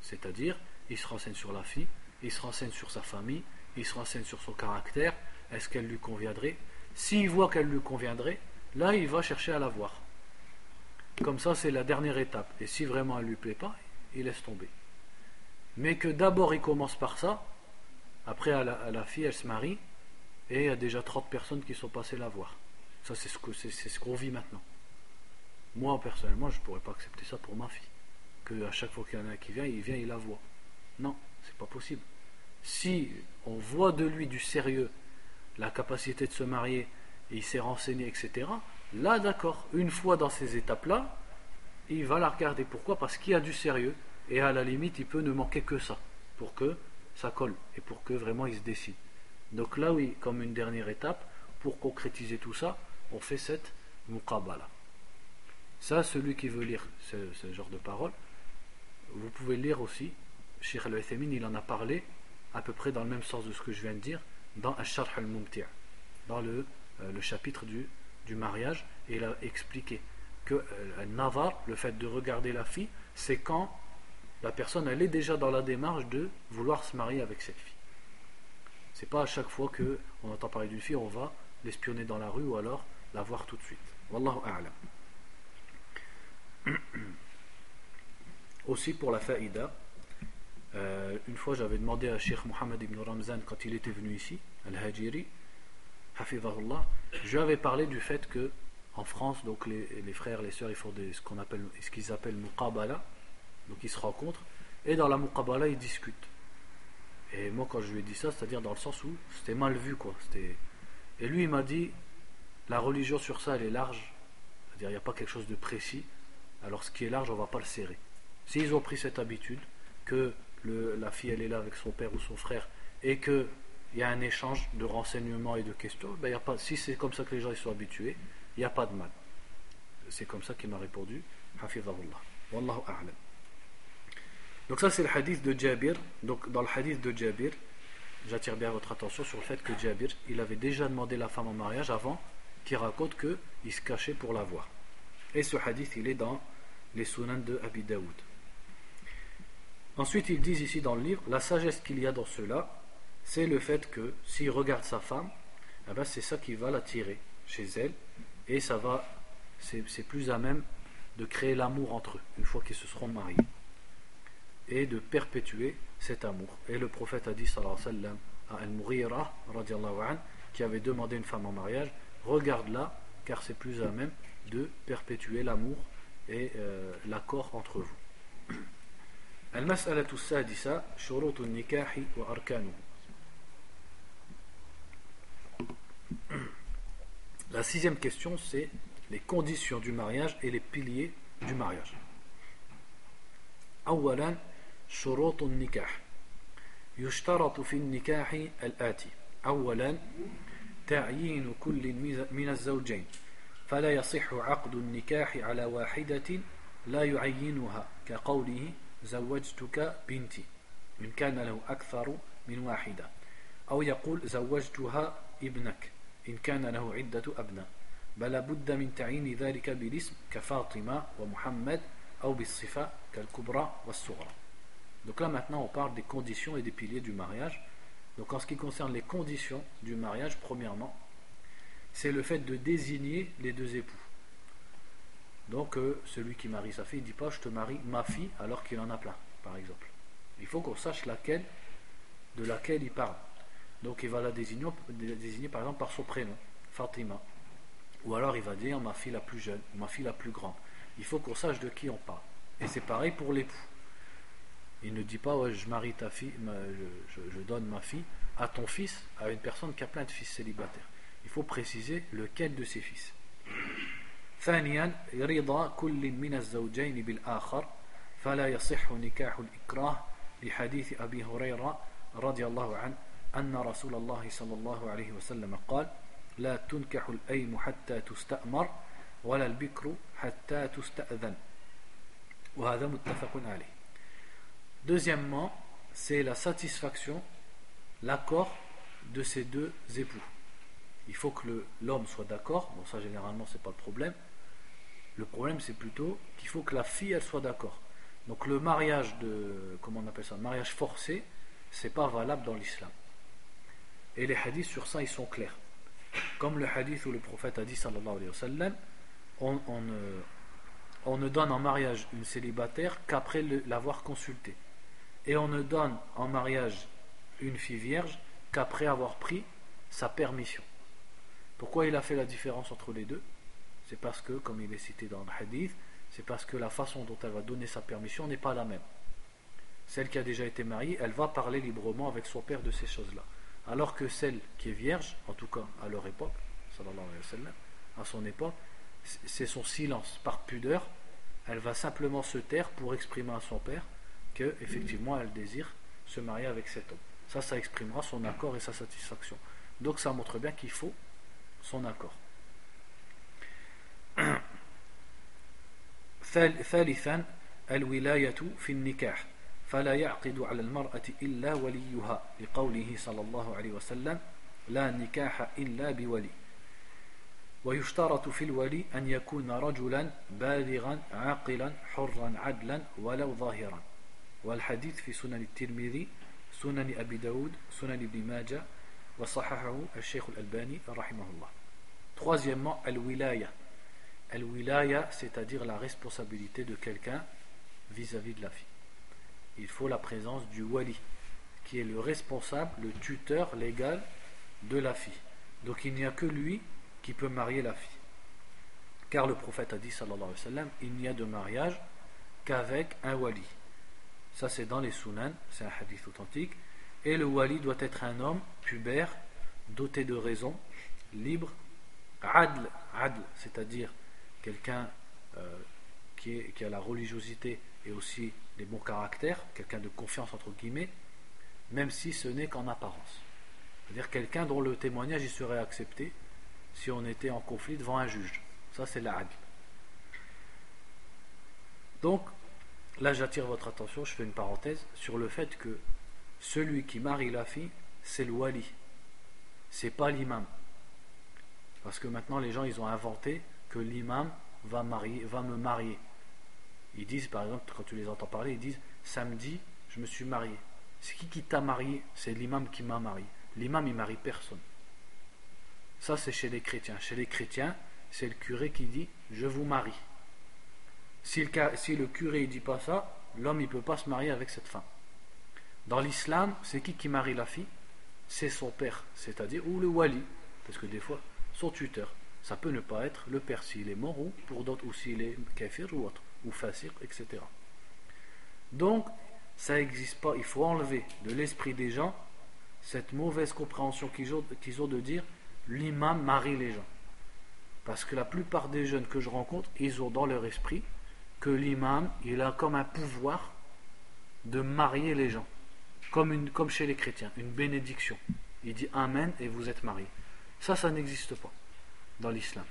C'est-à-dire, il se renseigne sur la fille, il se renseigne sur sa famille, il se renseigne sur son caractère, est-ce qu'elle lui conviendrait? S'il voit qu'elle lui conviendrait, là, il va chercher à la voir. Comme ça, c'est la dernière étape. Et si vraiment elle lui plaît pas, il laisse tomber. Mais que d'abord il commence par ça, après à la, fille elle se marie, et il y a déjà 30 personnes qui sont passées la voir. Ça c'est ce qu'on ce vit maintenant. Moi personnellement je ne pourrais pas accepter ça pour ma fille. Que à chaque fois qu'il y en a un qui vient, il vient, il la voit. Non, c'est pas possible. Si on voit de lui du sérieux, la capacité de se marier, et il s'est renseigné, etc., là d'accord, une fois dans ces étapes-là, il va la regarder. Pourquoi? Parce qu'il y a du sérieux, et à la limite, il peut ne manquer que ça, pour que ça colle, et pour que vraiment il se décide. Donc là, oui, comme une dernière étape, pour concrétiser tout ça, on fait cette muqabala. Ça, celui qui veut lire ce, genre de paroles, vous pouvez lire aussi, Sheikh al il en a parlé, à peu près dans le même sens de ce que je viens de dire, dans Al-Sharh al-Mumti' dans le, euh, le chapitre du, du mariage, et il a expliqué que euh, Navar, le fait de regarder la fille, c'est quand la personne elle est déjà dans la démarche de vouloir se marier avec cette fille. C'est pas à chaque fois que on entend parler d'une fille, on va l'espionner dans la rue ou alors la voir tout de suite. Wallahu. Aussi pour la faïda, euh, une fois j'avais demandé à Sheikh Mohammed ibn Ramzan quand il était venu ici, Al-Hajiri, je lui avais parlé du fait que en France, donc les, frères, les sœurs, ils font ce ce qu'ils appellent muqabala, donc ils se rencontrent, et dans la muqabala, ils discutent. Et moi, quand je lui ai dit ça, c'est-à-dire dans le sens où c'était mal vu, quoi. Et lui, il m'a dit, la religion sur ça, elle est large, c'est-à-dire il n'y a pas quelque chose de précis, alors ce qui est large, on ne va pas le serrer. S'ils ont pris cette habitude, que la fille, elle est là avec son père ou son frère, et qu'il y a un échange de renseignements et de questions, ben, y a pas, si c'est comme ça que les gens ils sont habitués, il n'y a pas de mal. C'est comme ça qu'il m'a répondu, Hafizahullah. Wallahu a'lam. Donc ça c'est le hadith de Jabir. Donc dans le hadith de Jabir, j'attire bien votre attention sur le fait que Jabir, avait déjà demandé la femme en mariage avant qu'il raconte qu'il se cachait pour la voir. Et ce hadith, il est dans les sunan de Abi Daoud. Ensuite, ils disent ici dans le livre, la sagesse qu'il y a dans cela, c'est le fait que s'il regarde sa femme, eh ben, c'est ça qui va l'attirer chez elle, et ça va, c'est plus à même de créer l'amour entre eux, une fois qu'ils se seront mariés et de perpétuer cet amour. Et le prophète a dit sallallahu alayhi wa sallam à Al-Mughira qui avait demandé une femme en mariage, regarde-la car c'est plus à même de perpétuer l'amour et euh, l'accord entre vous. المسألة السادسة شروط النكاح وأركانه La sixième question, c'est les conditions du mariage et les piliers du mariage. أولا شروط النكاح. يشترط في النكاح الآتي أولا تعيين كل من الزوجين. فلا يصح عقد النكاح على واحدة لا يعينها. كقوله زوجتك بنتي. إن كان له أكثر من واحدة. أو يقول زوجتها ابنك. إن كان له عدة أبناء. بل بد من تعيين ذلك بالاسم كفاطمة ومحمد أو بالصفة كالكبرى والصغرى. Donc là maintenant on parle des conditions et des piliers du mariage. Donc en ce qui concerne les conditions du mariage, premièrement, c'est le fait de désigner les deux époux. Donc euh, celui qui marie sa fille ne dit pas je te marie ma fille alors qu'il en a plein, par exemple. Il faut qu'on sache laquelle, de laquelle il parle. Donc il va la désigner, désigner par exemple par son prénom, Fatima. Ou alors il va dire ma fille la plus jeune, ma fille la plus grande. Il faut qu'on sache de qui on parle. Et c'est pareil pour l'époux. Il ne dit pas je marie ta fille, je, donne ma fille à ton fils, à une personne qui a plein de fils célibataires. Il faut préciser lequel de ses fils. ثانيا رضا كل من الزوجين بالآخر فلا يصح نكاح الإكراه لحديث أبي هريرة رضي الله عنه أن رسول الله صلى الله عليه وسلم قال لا تنكح الأيم حتى تستأمر ولا البكر حتى تستأذن وهذا متفق عليه Deuxièmement, c'est la satisfaction, l'accord de ces deux époux. Il faut que l'homme soit d'accord, bon ça généralement c'est pas le problème. Le problème c'est plutôt qu'il faut que la fille elle soit d'accord. Donc le mariage de, comment on appelle ça, mariage forcé, c'est pas valable dans l'islam. Et les hadiths sur ça, ils sont clairs. Comme le hadith où le prophète a dit, sallallahu alayhi wa sallam, on, on ne donne en mariage une célibataire qu'après l'avoir consultée. Et on ne donne en mariage une fille vierge qu'après avoir pris sa permission. Pourquoi il a fait la différence entre les deux? C'est parce que, comme il est cité dans le hadith, c'est parce que la façon dont elle va donner sa permission n'est pas la même. Celle qui a déjà été mariée, elle va parler librement avec son père de ces choses-là. Alors que celle qui est vierge, en tout cas à leur époque, à son époque, c'est son silence par pudeur. Elle va simplement se taire pour exprimer à son père que effectivement elle désire se marier avec cet homme. Ça, ça exprimera son accord et sa satisfaction. Donc ça montre bien qu'il faut son accord. ثالثا الولاية في النكاح فلا يعقد على المرأة إلا وليها لقوله صلى الله عليه وسلم لا نكاح إلا بولي ويشترط في الولي أن يكون رجلا بالغا عاقلا حرا عدلا ولو ظاهرا والحديث في سنن الترمذي سنن أبي داود سنن ابن ماجة وصححه الشيخ الألباني رحمه الله Troisièmement, al-wilaya. Al-wilaya, c'est-à-dire la responsabilité de quelqu'un vis-à-vis de la fille. il faut la présence du wali, qui est le responsable, le tuteur légal de la fille. Donc il n'y a que lui qui peut marier la fille. Car le prophète a dit, sallallahu alayhi wa sallam, il n'y a de mariage qu'avec un wali. Ça c'est dans les sunan, c'est un hadith authentique. Et le wali doit être un homme pubère, doté de raison, libre, adl, adl c'est-à-dire quelqu'un euh, qui, qui a la religiosité et aussi des bons caractères, quelqu'un de confiance entre guillemets, même si ce n'est qu'en apparence. C'est-à-dire quelqu'un dont le témoignage y serait accepté si on était en conflit devant un juge. Ça, c'est l'adl. Donc, là, j'attire votre attention, je fais une parenthèse, sur le fait que celui qui marie la fille, c'est le wali. C'est pas l'imam. Parce que maintenant, les gens, ils ont inventé que l'imam va, va me marier. Ils disent, par exemple, quand tu les entends parler, ils disent Samedi, je me suis marié. C'est qui qui t'a marié? C'est l'imam qui m'a marié. L'imam, il marie personne. Ça, c'est chez les chrétiens. Chez les chrétiens, c'est le curé qui dit Je vous marie. Si le, curé ne dit pas ça, l'homme ne peut pas se marier avec cette femme. Dans l'islam, c'est qui qui marie la fille? C'est son père, c'est-à-dire, ou le wali, parce que des fois, son tuteur. Ça peut ne pas être le père s'il est mort, ou pour d'autres, ou s'il est kafir ou autre ou fasir, etc. Donc, ça n'existe pas. Il faut enlever de l'esprit des gens cette mauvaise compréhension qu'ils ont, de dire l'imam marie les gens. Parce que la plupart des jeunes que je rencontre, ils ont dans leur esprit que l'imam, il a comme un pouvoir de marier les gens. Comme, une, comme chez les chrétiens, une bénédiction. Il dit Amen et vous êtes mariés. Ça, ça n'existe pas dans l'islam.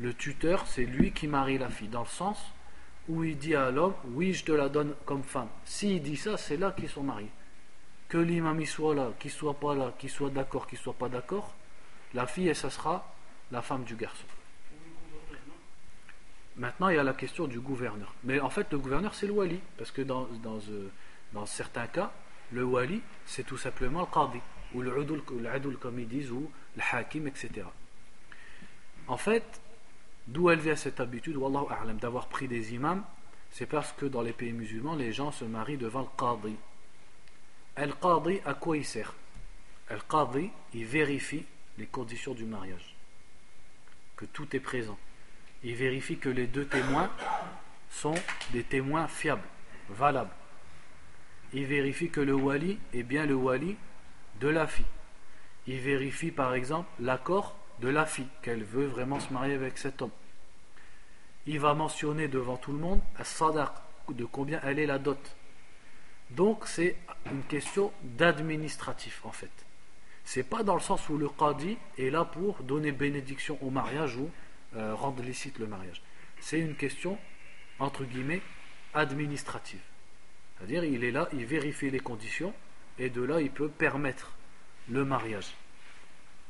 Le tuteur, c'est lui qui marie la fille, dans le sens où il dit à l'homme Oui, je te la donne comme femme. S'il dit ça, c'est là qu'ils sont mariés. Que l'imam soit là, qu'il soit pas là, qu'il soit d'accord, qu'il soit pas d'accord, la fille, et ça sera la femme du garçon. Maintenant, il y a la question du gouverneur. Mais en fait, le gouverneur, c'est le wali. Parce que dans, euh, certains cas, le wali, c'est tout simplement le qadi, ou le adul, comme ils disent, ou le hakim, etc. En fait, d'où elle vient cette habitude, d'avoir pris des imams, c'est parce que dans les pays musulmans, les gens se marient devant le qadi. El qadi, à quoi il sert? El qadi, il vérifie les conditions du mariage, que tout est présent. Il vérifie que les deux témoins sont des témoins fiables, valables. Il vérifie que le wali est bien le wali de la fille. Il vérifie par exemple l'accord de la fille, qu'elle veut vraiment se marier avec cet homme. Il va mentionner devant tout le monde sadaq, de combien elle est la dot. Donc c'est une question d'administratif en fait. C'est pas dans le sens où le qadi est là pour donner bénédiction au mariage ou euh, rendre licite le mariage. C'est une question entre guillemets administrative. C'est-à-dire il est là, il vérifie les conditions et de là il peut permettre le mariage.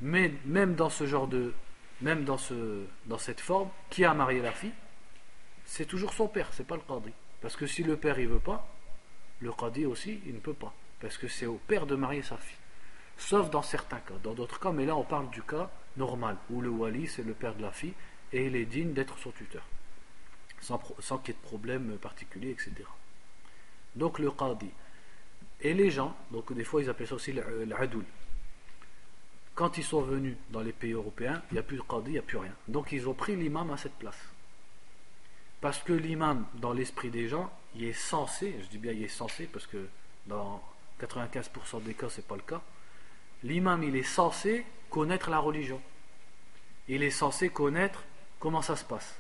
Mais même dans ce genre de même dans, ce, dans cette forme, qui a marié la fille C'est toujours son père, c'est pas le qadi. Parce que si le père il veut pas, le qadi aussi il ne peut pas. Parce que c'est au père de marier sa fille. Sauf dans certains cas. Dans d'autres cas, mais là on parle du cas normal, où le wali c'est le père de la fille et il est digne d'être son tuteur. Sans, sans qu'il y ait de problème particulier, etc. Donc le qadi. Et les gens, donc des fois ils appellent ça aussi l'adul. Quand ils sont venus dans les pays européens, il n'y a plus de qadi, il n'y a plus rien. Donc ils ont pris l'imam à cette place. Parce que l'imam, dans l'esprit des gens, il est censé, je dis bien il est censé, parce que dans 95% des cas, ce n'est pas le cas, l'imam, il est censé connaître la religion. Il est censé connaître comment ça se passe?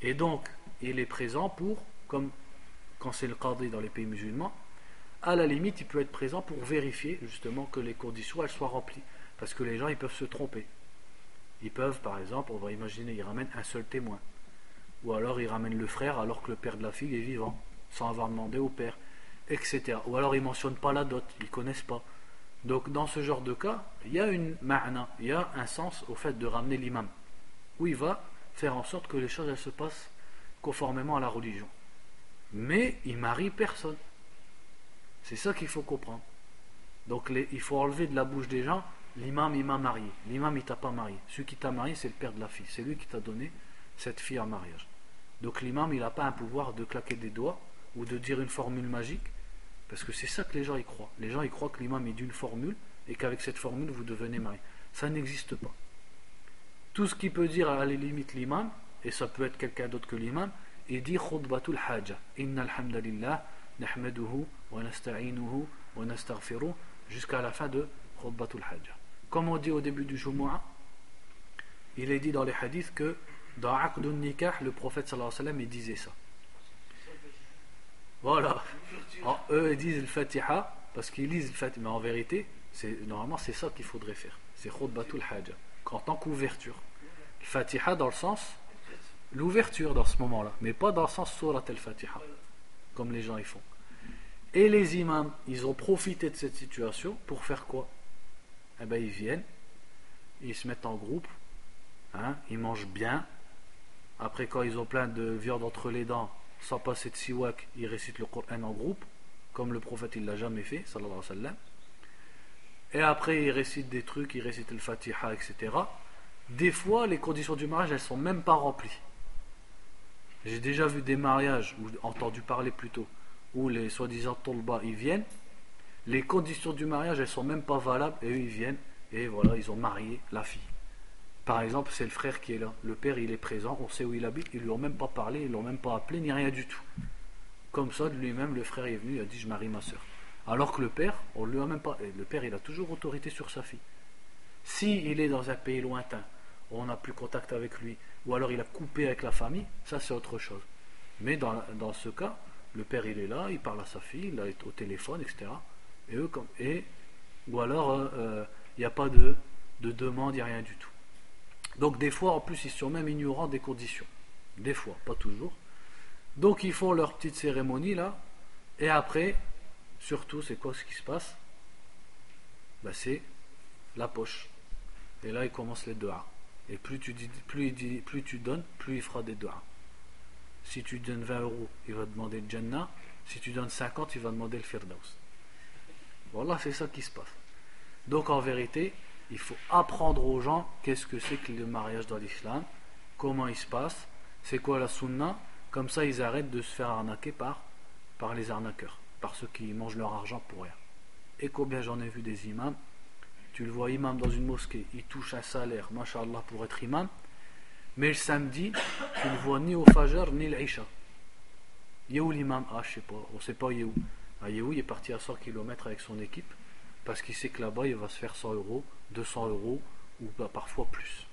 Et donc, il est présent pour, comme quand c'est le qadi dans les pays musulmans, à la limite, il peut être présent pour vérifier justement que les conditions soient remplies. Parce que les gens, ils peuvent se tromper. Ils peuvent, par exemple, on va imaginer, ils ramènent un seul témoin. Ou alors ils ramènent le frère alors que le père de la fille est vivant, sans avoir demandé au père, etc. Ou alors ils ne mentionnent pas la dot, ils ne connaissent pas. Donc dans ce genre de cas, il y a une ma'na, il y a un sens au fait de ramener l'imam. Où il va faire en sorte que les choses se passent conformément à la religion. Mais il marie personne. C'est ça qu'il faut comprendre. Donc il faut enlever de la bouche des gens l'imam il m'a marié. L'imam il t'a pas marié. Celui qui t'a marié c'est le père de la fille. C'est lui qui t'a donné cette fille en mariage. Donc l'imam il n'a pas un pouvoir de claquer des doigts ou de dire une formule magique parce que c'est ça que les gens y croient. Les gens y croient que l'imam est d'une formule et qu'avec cette formule vous devenez marié. Ça n'existe pas. Tout ce qui peut dire à la limite l'imam, et ça peut être quelqu'un d'autre que l'imam, il dit khutbatul haja. Inna alhamdulillah, nahmaduhu wa nasta'inuhu wa nastaghfiruh jusqu'à la fin de khutbatul haja. Comme on dit au début du Jumu'ah, il est dit dans les hadiths que dans Aqdun Nikah, le prophète sallallahu alayhi wa sallam, il disait ça. Voilà. eux, ils disent le Fatiha parce qu'ils lisent le Fatiha. Mais en vérité, normalement, c'est ça qu'il faudrait faire. C'est Khutbatul Haja. En tant qu'ouverture. Fatiha dans le sens, l'ouverture dans ce moment-là. Mais pas dans le sens Surat al-Fatiha. Comme les gens y font. Et les imams, ils ont profité de cette situation pour faire quoi? Eh bien, ils viennent, ils se mettent en groupe, hein, ils mangent bien. Après, quand ils ont plein de viande entre les dents, sans passer de siwak, ils récitent le Coran en groupe, comme le prophète il l'a jamais fait, sallallahu alayhi wa sallam. Et après, ils récitent des trucs, ils récitent le Fatiha, etc. Des fois, les conditions du mariage, elles sont même pas remplies. J'ai déjà vu des mariages, ou entendu parler plutôt, où les soi-disant tolba ils viennent, les conditions du mariage elles sont même pas valables et eux ils viennent et voilà ils ont marié la fille. Par exemple, c'est le frère qui est là. Le père, il est présent, on sait où il habite, ils lui ont même pas parlé, ils l'ont même pas appelé, ni rien du tout. comme ça, lui-même, le frère est venu, il a dit Je marie ma soeur. Alors que le père, on lui a même pas. Le père, il a toujours autorité sur sa fille. Si il est dans un pays lointain, on n'a plus contact avec lui, ou alors il a coupé avec la famille, ça c'est autre chose. Mais dans, ce cas, le père il est là, il parle à sa fille, il est au téléphone, etc. Et eux, comme, et, ou alors euh, euh, il n'y a pas de, de demande, il n'y a rien du tout. Donc des fois, en plus, ils sont même ignorants des conditions. Des fois, pas toujours. Donc ils font leur petite cérémonie là, et après, surtout, c'est quoi ce qui se passe? Ben, C'est la poche. Et là, il commence les doigts. Et plus tu, dis, plus, dit, plus tu donnes, plus il fera des doigts. Si tu donnes 20 euros, il va demander le Jannah. Si tu donnes 50, il va demander le Firdaus. Voilà, c'est ça qui se passe. Donc en vérité, il faut apprendre aux gens qu'est-ce que c'est que le mariage dans l'islam, comment il se passe, c'est quoi la sunna, comme ça ils arrêtent de se faire arnaquer par, par les arnaqueurs, par ceux qui mangent leur argent pour rien. Et combien j'en ai vu des imams, tu le vois imam dans une mosquée, il touche un salaire, mashallah, pour être imam, mais le samedi, tu le vois ni au Fajr ni l'Isha. Il est où l'imam Ah, je sais pas, on sait pas il où. Il est où Il est parti à 100 km avec son équipe, parce qu'il sait que là-bas il va se faire 100 euros, 200 euros, ou bah, parfois plus.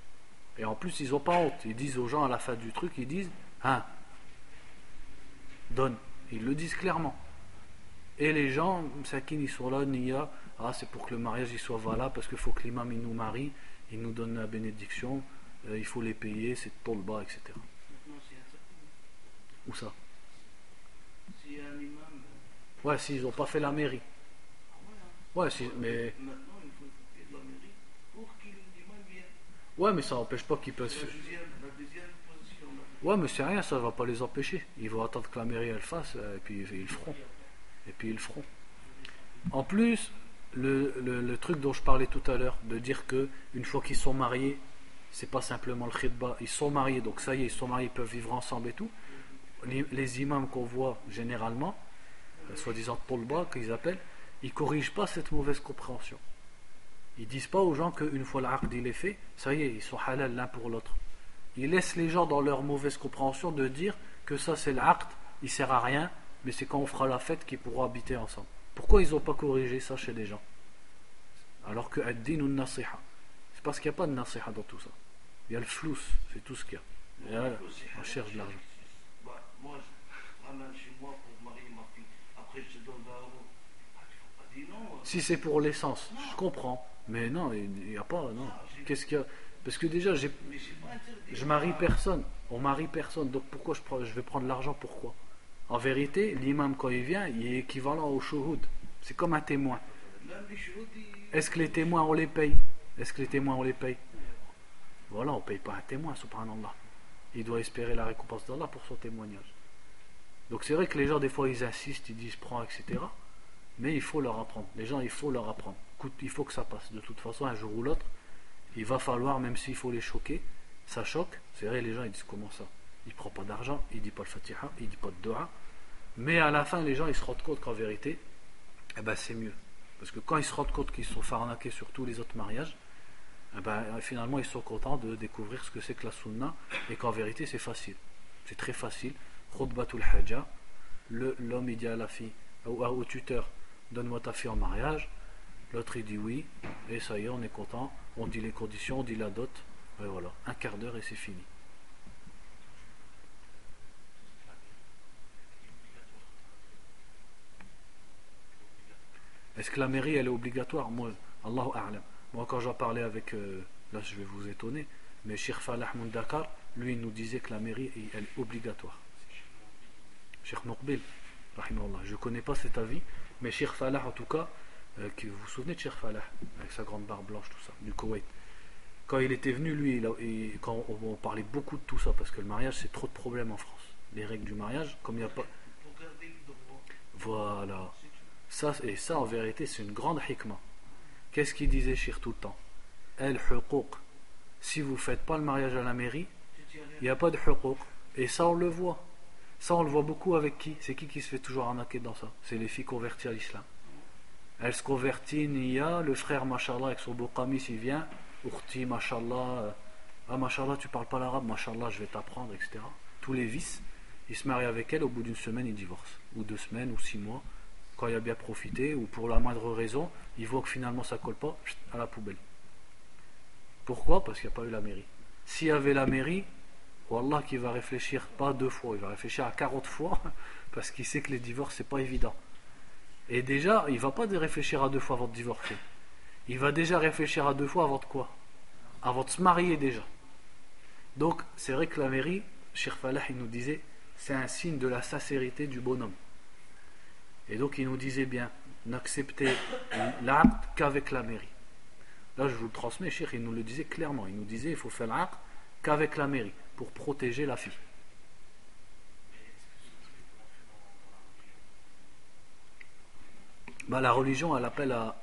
Et en plus, ils n'ont pas honte. Ils disent aux gens à la fin du truc, ils disent Hein, donne. Ils le disent clairement. Et les gens, Sakin, ils sont là, Nia, ah, c'est pour que le mariage il soit valable, parce qu'il faut que l'imam il nous marie, il nous donne la bénédiction, euh, il faut les payer, c'est pour le bas, etc. Où ça? Euh, Ouais, s'ils n'ont pas fait la mairie. Ah ouais, si, mais. Ouais, mais ça n'empêche pas qu'ils peuvent. Ouais, mais c'est rien, ça ne va pas les empêcher. Ils vont attendre que la mairie elle fasse, euh, et puis ils le feront. Et puis ils le feront. En plus, le, truc dont je parlais tout à l'heure, de dire que une fois qu'ils sont mariés, c'est pas simplement le khidba, ils sont mariés, donc ça y est, ils sont mariés, ils peuvent vivre ensemble et tout. Les, imams qu'on voit généralement, euh, soi-disant bas qu'ils appellent, ils corrigent pas cette mauvaise compréhension. Ils disent pas aux gens qu'une fois l'aqd il est fait, ça y est, ils sont halal l'un pour l'autre. Ils laissent les gens dans leur mauvaise compréhension de dire que ça c'est l'aqd, il sert à rien, mais c'est quand on fera la fête qu'ils pourront habiter ensemble. Pourquoi ils n'ont pas corrigé ça chez les gens Alors que ad-din ou nasiha. C'est parce qu'il n'y a pas de nasiha dans tout ça. Il y a le flous, c'est tout ce qu'il y a. on cherche de l'argent. Moi, je ramène chez moi pour marier ma fille. Après, je te donne 20 euros. Ah, si c'est pour l'essence, je comprends. Mais non, il n'y a pas. Non. Qu'est-ce qu'il y a? Parce que déjà, je marie personne. On marie personne. Donc pourquoi je, je vais prendre l'argent? Pourquoi? En vérité, l'imam, quand il vient, il est équivalent au shuhud. C'est comme un témoin. Est-ce que les témoins, on les paye? Est-ce que les témoins, on les paye? Voilà, on ne paye pas un témoin, subhanallah. Il doit espérer la récompense d'Allah pour son témoignage. Donc c'est vrai que les gens, des fois, ils insistent, ils disent prends, etc. Mais il faut leur apprendre. Les gens, il faut leur apprendre il faut que ça passe. De toute façon, un jour ou l'autre, il va falloir, même s'il faut les choquer, ça choque. C'est vrai, les gens ils disent comment ça? Il prend pas d'argent, il dit pas le fatiha, il dit pas de dua. Mais à la fin, les gens ils se rendent compte qu'en vérité, eh ben, c'est mieux. Parce que quand ils se rendent compte qu'ils sont fait arnaquer sur tous les autres mariages, eh ben, finalement ils sont contents de découvrir ce que c'est que la sunna et qu'en vérité c'est facile. C'est très facile. Khutbatul haja, l'homme il dit à la fille, au tuteur, donne-moi ta fille en mariage. L'autre il dit oui, et ça y est, on est content. On dit les conditions, on dit la dot, voilà, un quart d'heure et c'est fini. Est-ce que la mairie elle est obligatoire? Moi, Allahu A'lam. Moi quand j'en parlais avec, euh, là je vais vous étonner, mais Sheikh Falah Dakar, lui il nous disait que la mairie elle est obligatoire. Sheikh Moukbil, je ne connais pas cet avis, mais Sheikh Falah en tout cas, euh, vous vous souvenez de Cheikh Falah, avec sa grande barbe blanche, tout ça, du Koweït. Quand il était venu, lui, et quand on, parlait beaucoup de tout ça, parce que le mariage, c'est trop de problèmes en France. Les règles du mariage, comme il n'y a pas. Voilà. Et ça, en vérité, c'est une grande hikmah. Qu'est-ce qu'il disait Cheikh tout le temps El huquq. Si vous ne faites pas le mariage à la mairie, il n'y a pas de huquq. Et ça, on le voit. Ça, on le voit beaucoup avec qui? C'est qui qui se fait toujours arnaquer dans ça? C'est les filles converties à l'islam. Elle se convertit, Nia, le frère, machallah, avec son beau camis, il vient, Urti, machallah, ah, machallah, tu parles pas l'arabe, machallah, je vais t'apprendre, etc. Tous les vices. il se marie avec elle, au bout d'une semaine, il divorce. Ou deux semaines, ou six mois, il a bien profité, ou pour la moindre raison, il voit que finalement ça colle pas, à la poubelle. Pourquoi? Parce qu'il n'y a pas eu la mairie. S'il y avait la mairie, Wallah qui va réfléchir pas deux fois, il va réfléchir à 40 fois, parce qu'il sait que les divorces, c'est pas évident. Et déjà, il va pas réfléchir à deux fois avant de divorcer. Il va déjà réfléchir à deux fois avant de quoi? Avant de se marier déjà. Donc, c'est vrai que la mairie, Cheikh Falah, il nous disait, c'est un signe de la sincérité du bonhomme. Et donc, il nous disait bien, n'acceptez l'acte qu'avec la mairie. Là, je vous le transmets, Cheikh, il nous le disait clairement. Il nous disait, il faut faire l'acte qu'avec la mairie, pour protéger la fille. Bah, la religion, elle appelle à,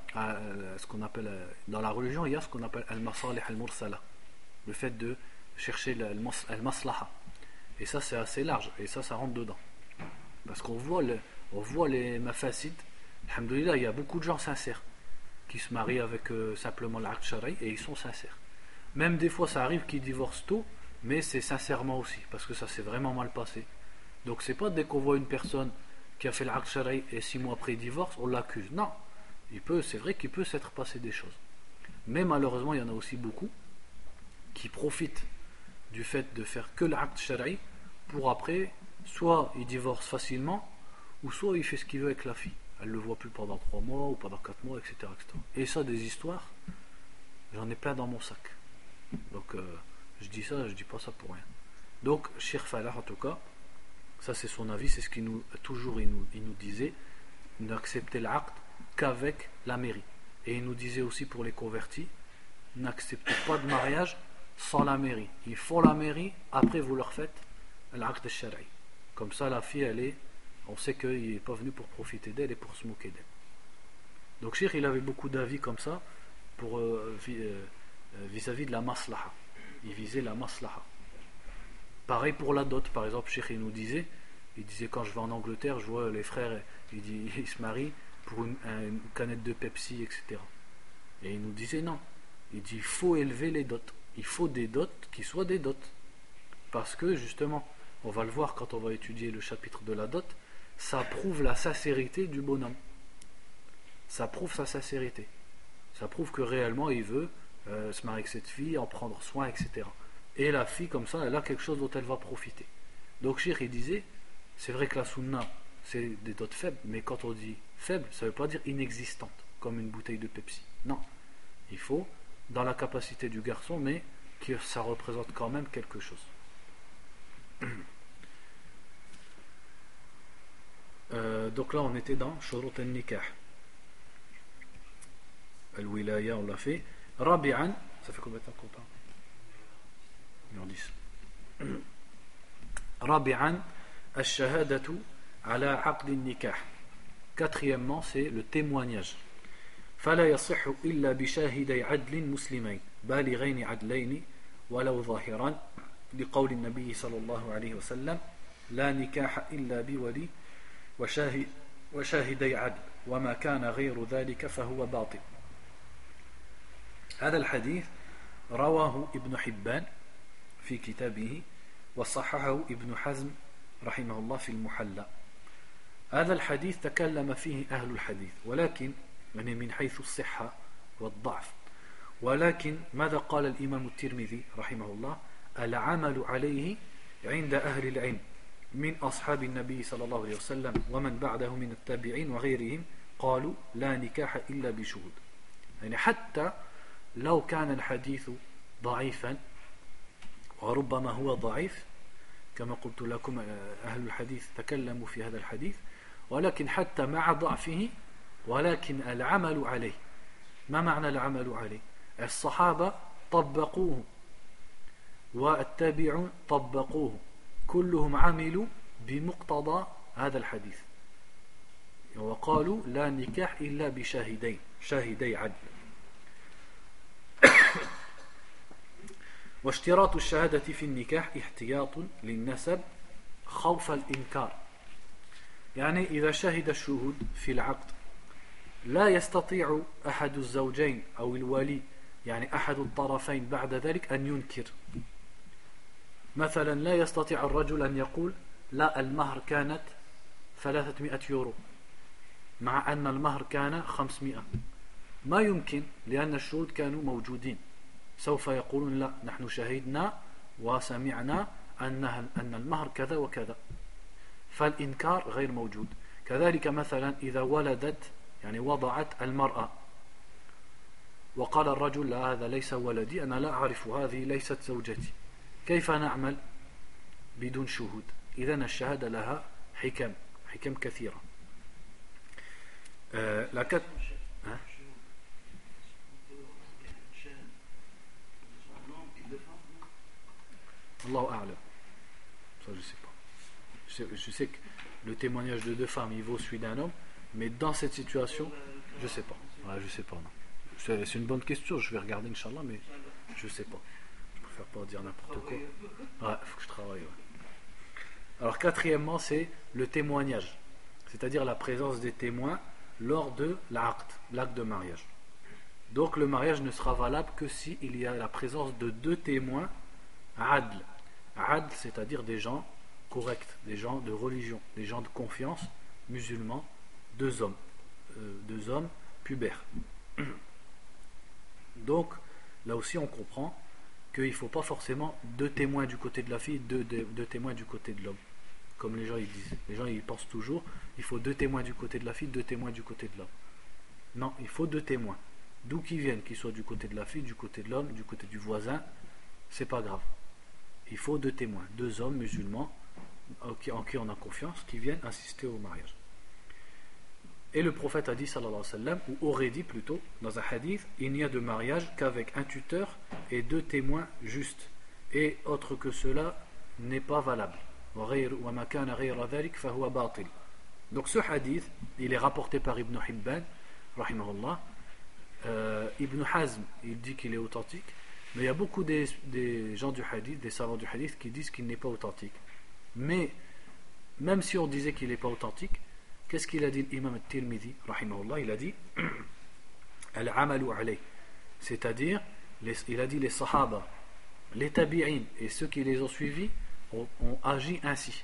ce qu'on appelle, dans la religion, il y a ce qu'on appelle al-masalih al-mursala, le fait de chercher al-maslaha. Et ça, c'est assez large, et ça, ça rentre dedans. Parce qu'on voit, on voit les mafasid, alhamdoulilah, il y a beaucoup de gens sincères qui se marient avec euh, simplement l'acte shari et ils sont sincères. Même des fois, ça arrive qu'ils divorcent tôt, mais c'est sincèrement aussi, parce que ça s'est vraiment mal passé. Donc, c'est pas dès qu'on voit une personne qui a fait l'acte shari et six mois après il divorce, on l'accuse. Non, il peut, c'est vrai qu'il peut s'être passé des choses. Mais malheureusement, il y en a aussi beaucoup qui profitent du fait de faire que l'acte shari pour après, soit il divorce facilement, ou soit il fait ce qu'il veut avec la fille. Elle ne le voit plus pendant trois mois ou pendant quatre mois, etc., Et ça, des histoires, j'en ai plein dans mon sac. Donc, euh, je dis ça, je dis pas ça pour rien. Donc, Shir Falah, en tout cas, ça c'est son avis, c'est ce qu'il nous, toujours il nous, il nous disait, n'accepter l'acte qu'avec la mairie. Et il nous disait aussi pour les convertis, n'acceptez pas de mariage sans la mairie. Il faut la mairie, après vous leur faites l'acte de shari. Comme ça, la fille, elle est, on sait qu'il n'est pas venu pour profiter d'elle et pour se moquer d'elle. Donc, Shir, il avait beaucoup d'avis comme ça pour euh, euh, vis-à-vis de la maslaha. Il visait la maslaha. Pareil pour la dot, par exemple, Cheikh il nous disait, il disait quand je vais en Angleterre, je vois les frères, il ils se marient pour une, canette de Pepsi, etc. Et il nous disait non. Il dit il faut élever les dots. Il faut des dots qui soient des dots. Parce que justement, on va le voir quand on va étudier le chapitre de la dot, ça prouve la sincérité du bonhomme. Ça prouve sa sincérité. Ça prouve que réellement il veut euh, se marier avec cette fille, en prendre soin, etc. Et la fille, comme ça, elle a quelque chose dont elle va profiter. Donc, Shir, il disait c'est vrai que la sunna, c'est des dots faibles, mais quand on dit faible, ça ne veut pas dire inexistante, comme une bouteille de Pepsi. Non. Il faut, dans la capacité du garçon, mais que ça représente quand même quelque chose. Euh, donc là, on était dans Shurut al-Nikah. Al-Wilaya, on l'a fait. Rabi'an, ça fait combien de temps qu'on parle رابعا الشهادة على عقد النكاح quatrièmement c'est le témoignage فلا يصح إلا بشاهدي عدل مسلمين بالغين عدلين ولو ظاهرا لقول النبي صلى الله عليه وسلم لا نكاح إلا بولي وشاهد وشاهدي عدل وما كان غير ذلك فهو باطل. هذا الحديث رواه ابن حبان في كتابه وصححه ابن حزم رحمه الله في المحلى. هذا الحديث تكلم فيه أهل الحديث ولكن يعني من حيث الصحة والضعف. ولكن ماذا قال الإمام الترمذي رحمه الله؟ العمل عليه عند أهل العلم. من أصحاب النبي صلى الله عليه وسلم ومن بعده من التابعين وغيرهم قالوا لا نكاح إلا بشهود. يعني حتى لو كان الحديث ضعيفا وربما هو ضعيف كما قلت لكم أهل الحديث تكلموا في هذا الحديث ولكن حتى مع ضعفه ولكن العمل عليه. ما معنى العمل عليه؟ الصحابة طبقوه والتابعون طبقوه. كلهم عملوا بمقتضى هذا الحديث. وقالوا لا نكاح إلا بشاهدين شاهدي عدل. واشتراط الشهادة في النكاح احتياط للنسب خوف الإنكار. يعني إذا شهد الشهود في العقد لا يستطيع أحد الزوجين أو الولي يعني أحد الطرفين بعد ذلك أن ينكر. مثلا لا يستطيع الرجل أن يقول لا المهر كانت 300 يورو مع أن المهر كان 500 ما يمكن لأن الشهود كانوا موجودين. سوف يقولون لا نحن شهدنا وسمعنا أن أن المهر كذا وكذا. فالإنكار غير موجود. كذلك مثلا إذا ولدت يعني وضعت المرأة وقال الرجل لا هذا ليس ولدي أنا لا أعرف هذه ليست زوجتي. كيف نعمل بدون شهود إذا الشهادة لها حكم حكم كثيرة آه لكن الله أعلم ça je sais pas je sais, je sais que le témoignage de deux femmes il vaut celui d'un homme mais dans cette situation je sais pas ouais, je sais pas non c'est une bonne question, je vais regarder, Inch'Allah, mais je sais pas. Dire n'importe quoi. Ouais, faut que je travaille. Alors, quatrièmement, c'est le témoignage, c'est-à-dire la présence des témoins lors de l'acte, l'acte de mariage. Donc, le mariage ne sera valable que s'il y a la présence de deux témoins adl. Adl, c'est-à-dire des gens corrects, des gens de religion, des gens de confiance, musulmans, deux hommes, euh, deux hommes pubères. Donc, là aussi, on comprend qu'il ne faut pas forcément deux témoins du côté de la fille, deux, témoins du côté de l'homme. Comme les gens ils disent. Les gens ils pensent toujours, il faut deux témoins du côté de la fille, deux témoins du côté de l'homme. Non, il faut deux témoins. D'où qu'ils viennent, qu'ils soient du côté de la fille, du côté de l'homme, du côté du voisin, c'est pas grave. Il faut deux témoins, deux hommes musulmans en qui on a confiance, qui viennent assister au mariage. Et le prophète a dit, sallallahu alayhi wa sallam, ou aurait dit plutôt, dans un hadith, il n'y a de mariage qu'avec un tuteur et deux témoins justes. Et autre que cela n'est pas valable. Donc ce hadith, il est rapporté par Ibn Hibban, rahimahullah. Euh, Ibn Hazm, il dit qu'il est authentique, mais il y a beaucoup des, des, gens du hadith, des savants du hadith, qui disent qu'il n'est pas authentique. Mais même si on disait qu'il n'est pas authentique, Qu'est-ce qu'il a dit l'imam al-Tirmidhi Il a dit Al-amalu. C'est-à-dire, il a dit les sahaba, les tabi'in et ceux qui les ont suivis ont, agi ainsi.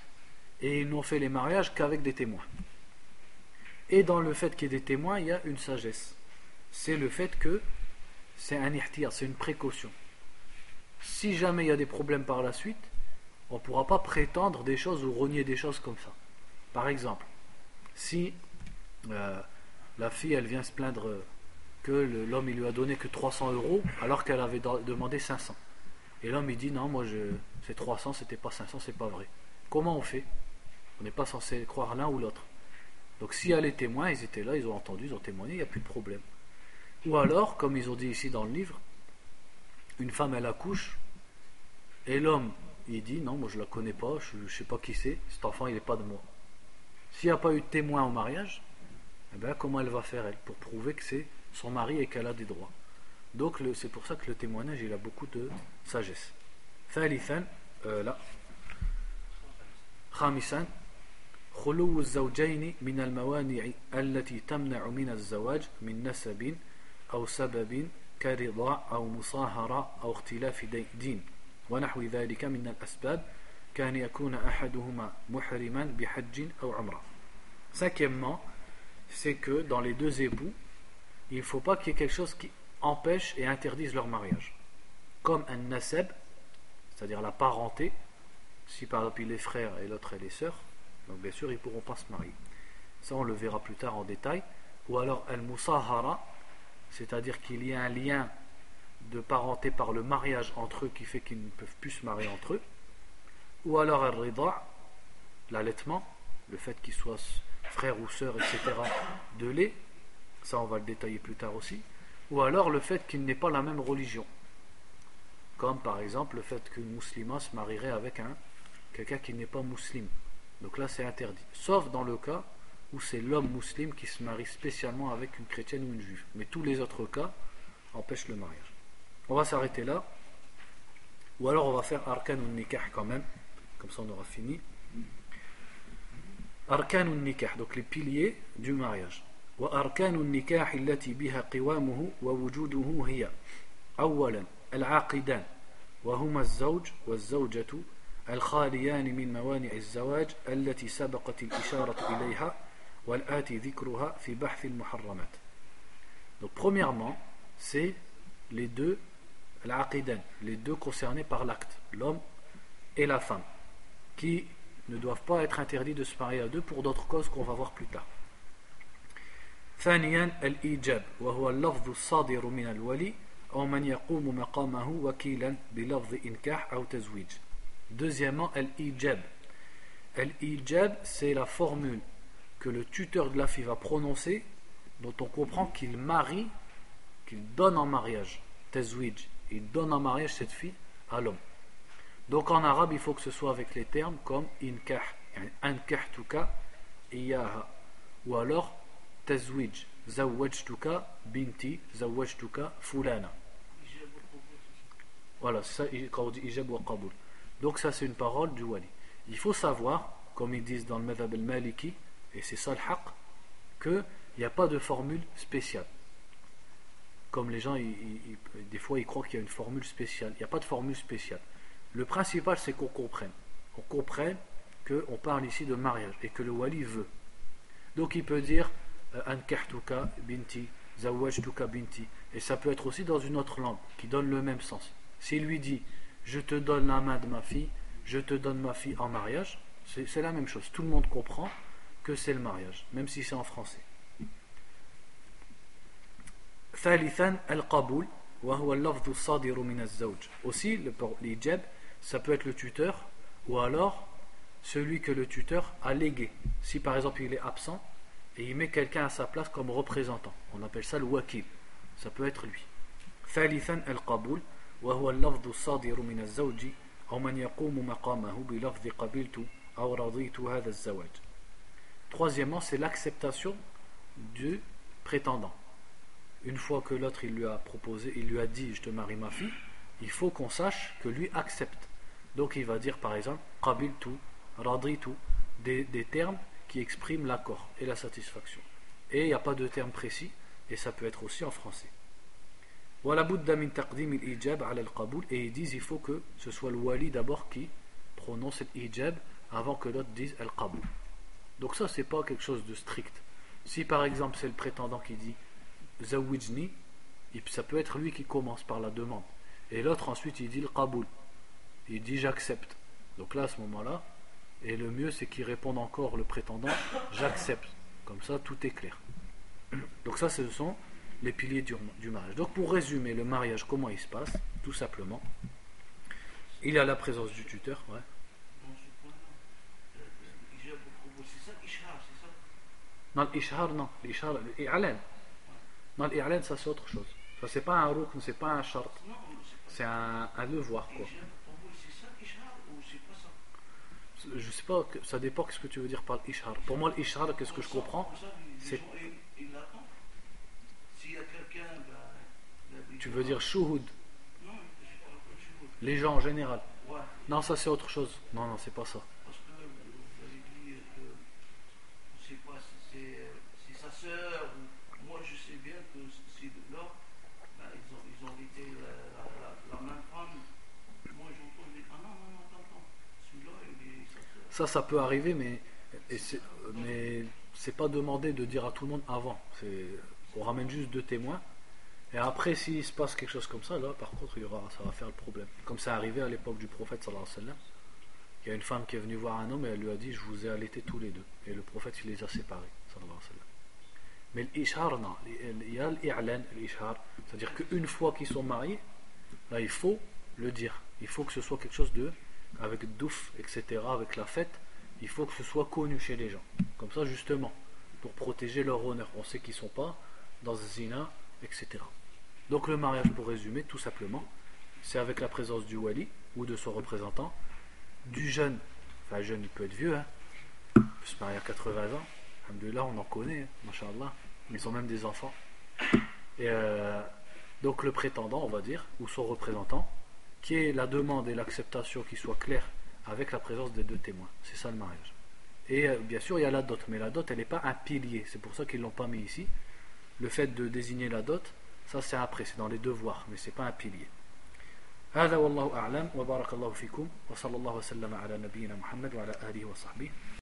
Et ils n'ont fait les mariages qu'avec des témoins. Et dans le fait qu'il y ait des témoins, il y a une sagesse. C'est le fait que c'est un ihtiyar, c'est une précaution. Si jamais il y a des problèmes par la suite, on ne pourra pas prétendre des choses ou renier des choses comme ça. Par exemple, si euh, la fille elle vient se plaindre que l'homme il lui a donné que 300 euros alors qu'elle avait demandé 500 et l'homme dit non moi je c'est 300 c'était pas 500 c'est pas vrai. Comment on fait? On n'est pas censé croire l'un ou l'autre. Donc s'il y a les témoins ils étaient là ils ont entendu ils ont témoigné il n'y a plus de problème. Ou alors comme ils ont dit ici dans le livre une femme elle accouche et l'homme il dit non moi je la connais pas je, ne sais pas qui c'est cet enfant il n'est pas de moi s'il n'y a pas eu de témoin au mariage, eh bien, comment elle va faire elle pour prouver que c'est son mari et qu'elle a des droits Donc c'est pour ça que le témoignage il a beaucoup de sagesse. ثالثا لا خامسا خلو الزوجين من الموانع التي تمنع من الزواج من نسب أو سبب كرضاع أو مصاهرة أو اختلاف دين ونحو ذلك من الأسباب Cinquièmement, c'est que dans les deux époux, il ne faut pas qu'il y ait quelque chose qui empêche et interdise leur mariage. Comme un naseb, c'est-à-dire la parenté, si par exemple il est frère et l'autre est les sœurs, donc bien sûr ils ne pourront pas se marier. Ça on le verra plus tard en détail. Ou alors al-musahara, c'est-à-dire qu'il y a un lien de parenté par le mariage entre eux qui fait qu'ils ne peuvent plus se marier entre eux ou alors al-rida, l'allaitement, le fait qu'il soit frère ou sœur, etc., de lait, ça on va le détailler plus tard aussi, ou alors le fait qu'il n'ait pas la même religion, comme par exemple le fait qu'une musulmane se marierait avec un quelqu'un qui n'est pas musulman. Donc là c'est interdit, sauf dans le cas où c'est l'homme musulman qui se marie spécialement avec une chrétienne ou une juive. Mais tous les autres cas empêchent le mariage. On va s'arrêter là. Ou alors on va faire arkan ou nikah quand même. Comme ça, on aura fini. أركان النكاح. Donc les piliers du mariage. وأركان النكاح التي بها قوامه ووجوده هي أولا العاقدان. وهما الزوج والزوجة الخاليان من موانع الزواج التي سبقت الإشارة إليها والآتي ذكرها في بحث المحرمات. Donc premièrement, c'est les deux les deux concernés par l'acte, l'homme et la femme, qui ne doivent pas être interdits de se marier à deux pour d'autres causes qu'on va voir plus tard. ثانيا الإيجاب وهو اللفظ الصادر من الولي أو من يقوم مقامه وكيلا بلفظ إنكاح أو تزويج Deuxièmement, al-ijab. Al-ijab, c'est la formule que le tuteur de la fille va prononcer, dont on comprend qu'il marie, qu'il donne en mariage, tazwij, il donne en mariage cette fille à l'homme. Donc en arabe, il faut que ce soit avec les termes comme inkah, ankahtuka iyaha, ou alors tazwij, zawajtuka binti, zawajtuka fulana. Voilà, ça quand on dit ijab wa qabul. Donc ça c'est une parole du wali. Il faut savoir, comme ils disent dans le madhab al-maliki, et c'est ça le haq, qu'il n'y a pas de formule spéciale. Comme les gens, des fois, ils croient qu'il y a une formule spéciale. Il n'y a pas de formule spéciale. Le principal, c'est qu'on comprenne. On comprenne qu'on parle ici de mariage et que le wali veut. Donc il peut dire euh, binti, Zawajtuka binti. Et ça peut être aussi dans une autre langue qui donne le même sens. S'il lui dit je te donne la main de ma fille, je te donne ma fille en mariage, c'est la même chose. Tout le monde comprend que c'est le mariage, même si c'est en français. Aussi, l'ijab, ça peut être le tuteur ou alors celui que le tuteur a légué. Si par exemple il est absent et il met quelqu'un à sa place comme représentant, on appelle ça le wakil. Ça peut être lui. al-qabul. وهو اللفظ الصادر من الزوج أو من يقوم مقامه بلفظ قبلت أو رضيت هذا الزواج Troisièmement, c'est l'acceptation du prétendant. Une fois que l'autre il lui a proposé, il lui a dit je te marie ma fille, il faut qu'on sache que lui accepte. Donc il va dire par exemple qabiltu, raditu, des, des termes qui expriment l'accord et la satisfaction. Et il n'y a pas de terme précis, et ça peut être aussi en français. Et ils disent il faut que ce soit le wali d'abord qui prononce l'ijab avant que l'autre dise al-qabul. Donc ça c'est pas quelque chose de strict. Si par exemple c'est le prétendant qui dit zawijni, ça peut être lui qui commence par la demande. Et l'autre ensuite il dit le qabul. Il dit j'accepte. Donc là à ce moment-là, et le mieux c'est qu'il réponde encore le prétendant j'accepte. Comme ça tout est clair. Donc ça ce sont les piliers du, mariage. Donc pour résumer le mariage, comment il se passe Tout simplement, il y a la présence du tuteur. Ouais. Non, l'ishar, non. L'ishar, l'i'lan. Non, l'i'lan, ça c'est autre chose. Ça c'est pas un rukn, c'est pas un chart. C'est un devoir, quoi. Je sais pas, ça dépend ce que tu veux dire par l'ishar. Pour moi, l'ishar, qu'est-ce que je comprends C'est Tu veux dire shuhud Les gens en général Non, ça c'est autre chose. Non, non, c'est pas ça. Parce que vous avez dit que c'est quoi C'est sa soeur ou moi je sais bien que ces deux-là, ben, ils, ont, ils ont été la, la, la, même femme. Moi j'entends, je dis ah non, non, non, attends, attends. Celui-là, il est sa soeur. Ça, ça peut arriver, mais, c'est, c'est pas demandé de dire à tout le monde avant. On ramène juste deux témoins. Et après, s'il se passe quelque chose comme ça, là, par contre, y aura, ça va faire le problème. Comme ça arrivé à l'époque du prophète, sallallahu alayhi wa sallam. Il y a une femme qui est venue voir un homme et elle lui a dit Je vous ai allaité tous les deux. Et le prophète, il les a séparés, sallallahu alayhi wa sallam. Mais l'ishar, non. Il y a l'i'lan, l'ishar. C'est-à-dire qu'une fois qu'ils sont mariés, là, il faut le dire. Il faut que ce soit quelque chose de. Avec douf, etc., avec la fête. Il faut que ce soit connu chez les gens. Comme ça, justement, pour protéger leur honneur. On sait qu'ils ne sont pas dans zina, etc. Donc le mariage, pour résumer, tout simplement, c'est avec la présence du wali ou de son représentant, du jeune, enfin jeune il peut être vieux, hein, il peut se marier à 80 ans, là on en connaît, hein, machallah, ils ont même des enfants. Et euh, donc le prétendant, on va dire, ou son représentant, qui est la demande et l'acceptation qui soit claire avec la présence des deux témoins. C'est ça le mariage. Et euh, bien sûr, il y a la dot, mais la dot, elle n'est pas un pilier. C'est pour ça qu'ils ne l'ont pas mis ici. Le fait de désigner la dot, ça c'est après, c'est dans les devoirs, mais c'est pas un pilier. هذا والله أعلم وبارك الله فيكم وصلى الله وسلم على نبينا محمد وعلى آله وصحبه